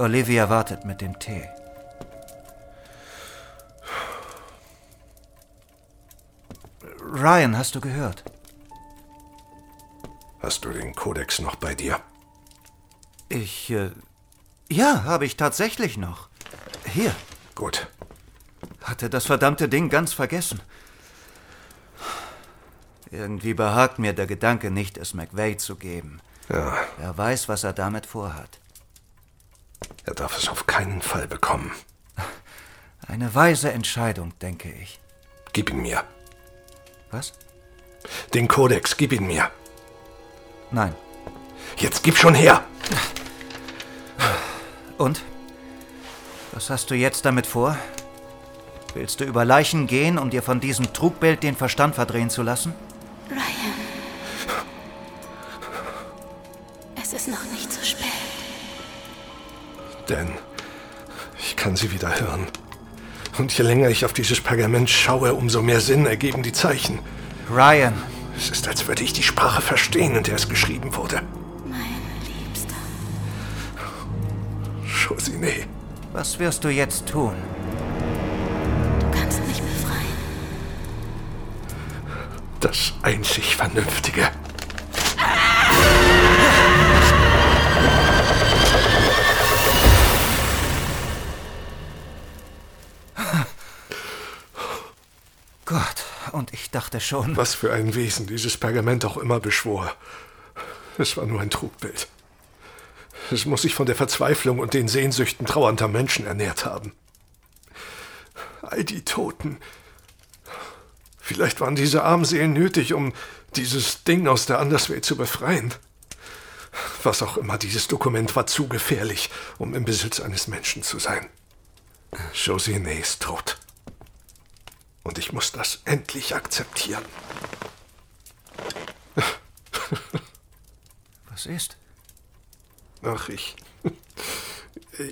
Olivia wartet mit dem Tee. Ryan, hast du gehört? Hast du den Kodex noch bei dir? Ich, äh, ja, habe ich tatsächlich noch. Hier. Gut. Hatte das verdammte Ding ganz vergessen. Irgendwie behagt mir der Gedanke nicht, es McVeigh zu geben. Ja. Er weiß, was er damit vorhat. Er darf es auf keinen Fall bekommen. Eine weise Entscheidung, denke ich. Gib ihn mir. Was? Den Kodex, gib ihn mir. Nein. Jetzt gib schon her! Und? Was hast du jetzt damit vor? Willst du über Leichen gehen, um dir von diesem Trugbild den Verstand verdrehen zu lassen? Denn ich kann sie wieder hören. Und je länger ich auf dieses Pergament schaue, umso mehr Sinn ergeben die Zeichen. Ryan. Es ist, als würde ich die Sprache verstehen, in der es geschrieben wurde. Mein Liebster. Josine. Was wirst du jetzt tun? Du kannst mich befreien. Das einzig Vernünftige. Dachte schon. Was für ein Wesen dieses Pergament auch immer beschwor. Es war nur ein Trugbild. Es muss sich von der Verzweiflung und den Sehnsüchten trauernder Menschen ernährt haben. All die Toten. Vielleicht waren diese armen Seelen nötig, um dieses Ding aus der Anderswelt zu befreien. Was auch immer, dieses Dokument war zu gefährlich, um im Besitz eines Menschen zu sein. Josine ist tot. Und ich muss das endlich akzeptieren. Was ist? Ach, ich.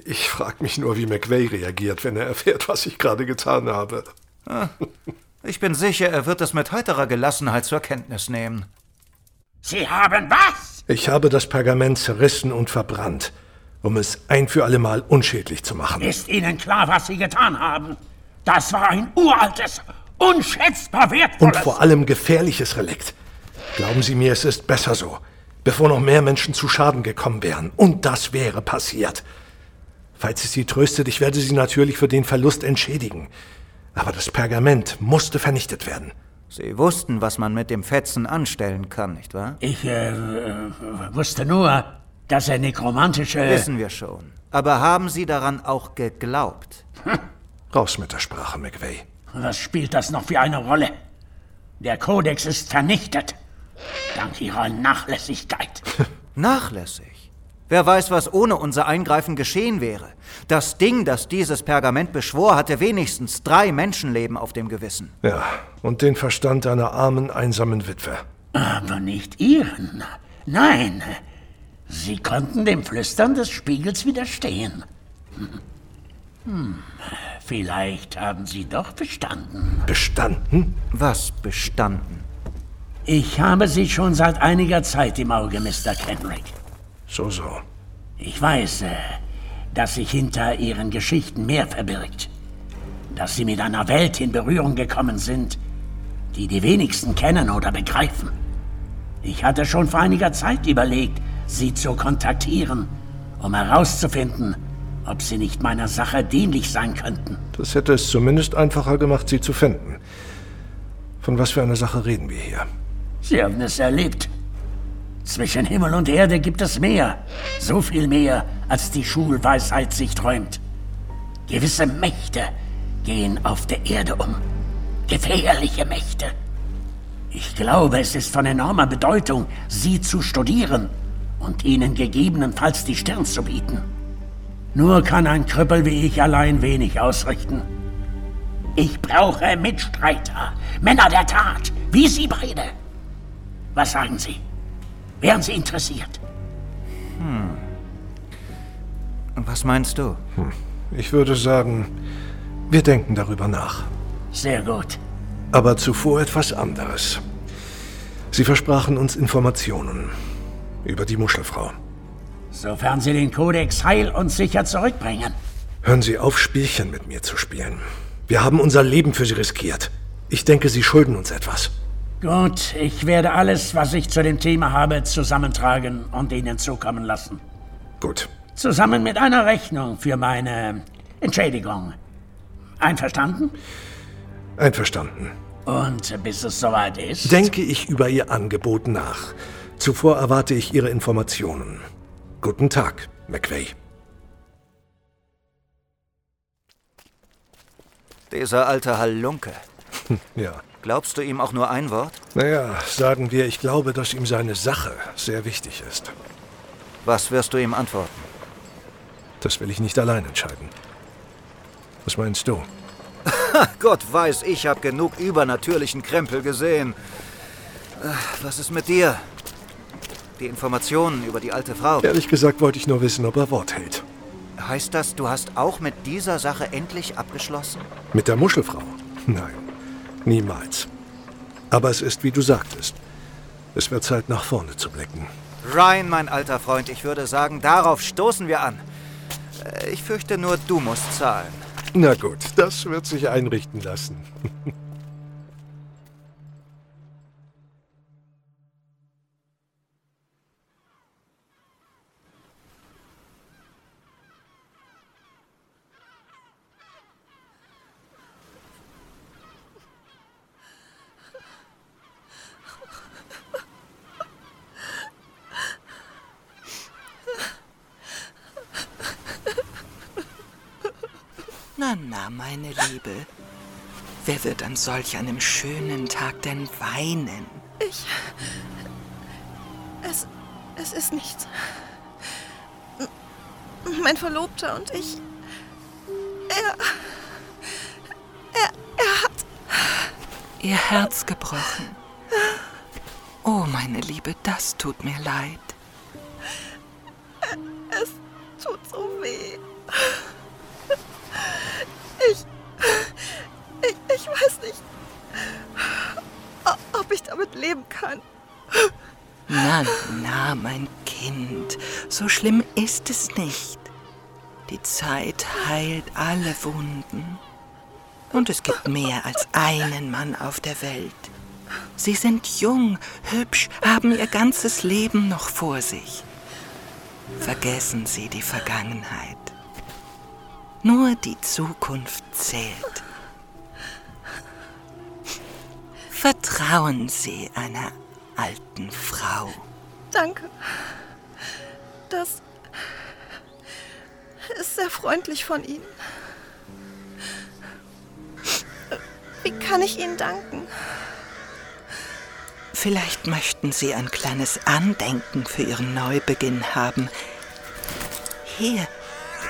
Ich frage mich nur, wie McVeigh reagiert, wenn er erfährt, was ich gerade getan habe. Ah, ich bin sicher, er wird es mit heiterer Gelassenheit zur Kenntnis nehmen. Sie haben was? Ich habe das Pergament zerrissen und verbrannt, um es ein für allemal unschädlich zu machen. Ist Ihnen klar, was Sie getan haben? Das war ein uraltes, unschätzbar wertvolles... Und vor allem gefährliches Relikt. Glauben Sie mir, es ist besser so, bevor noch mehr Menschen zu Schaden gekommen wären. Und das wäre passiert. Falls es Sie tröstet, ich werde Sie natürlich für den Verlust entschädigen. Aber das Pergament musste vernichtet werden. Sie wussten, was man mit dem Fetzen anstellen kann, nicht wahr? Ich äh, wusste nur, dass er nekromantische... Wissen wir schon. Aber haben Sie daran auch geglaubt? Raus mit der Sprache, McVeigh. Was spielt das noch für eine Rolle? Der Kodex ist vernichtet. Dank Ihrer Nachlässigkeit. Nachlässig? Wer weiß, was ohne unser Eingreifen geschehen wäre. Das Ding, das dieses Pergament beschwor, hatte wenigstens drei Menschenleben auf dem Gewissen. Ja, und den Verstand einer armen, einsamen Witwe. Aber nicht Ihren. Nein, Sie konnten dem Flüstern des Spiegels widerstehen. Hm, vielleicht haben Sie doch bestanden. Bestanden? Was bestanden? Ich habe Sie schon seit einiger Zeit im Auge, Mr. Kenrick. So, so. Ich weiß, äh, dass sich hinter Ihren Geschichten mehr verbirgt. dass Sie mit einer Welt in Berührung gekommen sind, die die wenigsten kennen oder begreifen. Ich hatte schon vor einiger Zeit überlegt, Sie zu kontaktieren, um herauszufinden, ob Sie nicht meiner Sache dienlich sein könnten. Das hätte es zumindest einfacher gemacht, sie zu finden. Von was für einer Sache reden wir hier? Sie haben es erlebt. Zwischen Himmel und Erde gibt es mehr. So viel mehr, als die Schulweisheit sich träumt. Gewisse Mächte gehen auf der Erde um. Gefährliche Mächte. Ich glaube, es ist von enormer Bedeutung, sie zu studieren und ihnen gegebenenfalls die Stirn zu bieten. Nur kann ein Krüppel wie ich allein wenig ausrichten. Ich brauche Mitstreiter, Männer der Tat, wie Sie beide. Was sagen Sie? Wären Sie interessiert? Hm. Was meinst du? Hm. Ich würde sagen, wir denken darüber nach. Sehr gut. Aber zuvor etwas anderes. Sie versprachen uns Informationen über die Muschelfrau. Sofern Sie den Kodex heil und sicher zurückbringen. Hören Sie auf, Spielchen mit mir zu spielen. Wir haben unser Leben für Sie riskiert. Ich denke, Sie schulden uns etwas. Gut, ich werde alles, was ich zu dem Thema habe, zusammentragen und Ihnen zukommen lassen. Gut. Zusammen mit einer Rechnung für meine Entschädigung. Einverstanden? Einverstanden. Und bis es soweit ist? Denke ich über Ihr Angebot nach. Zuvor erwarte ich Ihre Informationen. Guten Tag, McVeigh. Dieser alte Halunke. ja. Glaubst du ihm auch nur ein Wort? Naja, sagen wir, ich glaube, dass ihm seine Sache sehr wichtig ist. Was wirst du ihm antworten? Das will ich nicht allein entscheiden. Was meinst du? Gott weiß, ich habe genug übernatürlichen Krempel gesehen. Äh, was ist mit dir? Die Informationen über die alte Frau. Ehrlich gesagt wollte ich nur wissen, ob er Wort hält. Heißt das, du hast auch mit dieser Sache endlich abgeschlossen? Mit der Muschelfrau? Nein, niemals. Aber es ist, wie du sagtest. Es wird Zeit, nach vorne zu blicken. Ryan, mein alter Freund, ich würde sagen, darauf stoßen wir an. Äh, ich fürchte nur, du musst zahlen. Na gut, das wird sich einrichten lassen. Na, na, meine Liebe. Wer wird an solch einem schönen Tag denn weinen? Ich. Es. Es ist nichts. Mein Verlobter und ich. Er. Er. Er hat. Ihr Herz gebrochen. Oh, meine Liebe, das tut mir leid. Es tut so weh. Ich, ich. Ich weiß nicht, ob ich damit leben kann. Na, na, mein Kind, so schlimm ist es nicht. Die Zeit heilt alle Wunden. Und es gibt mehr als einen Mann auf der Welt. Sie sind jung, hübsch, haben ihr ganzes Leben noch vor sich. Vergessen Sie die Vergangenheit. Nur die Zukunft zählt. Vertrauen Sie einer alten Frau. Danke. Das ist sehr freundlich von Ihnen. Wie kann ich Ihnen danken? Vielleicht möchten Sie ein kleines Andenken für Ihren Neubeginn haben. Hier,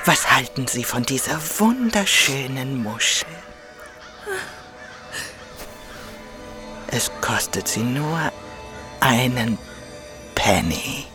was halten Sie von dieser wunderschönen Muschel? Es kostet Sie nur einen Penny.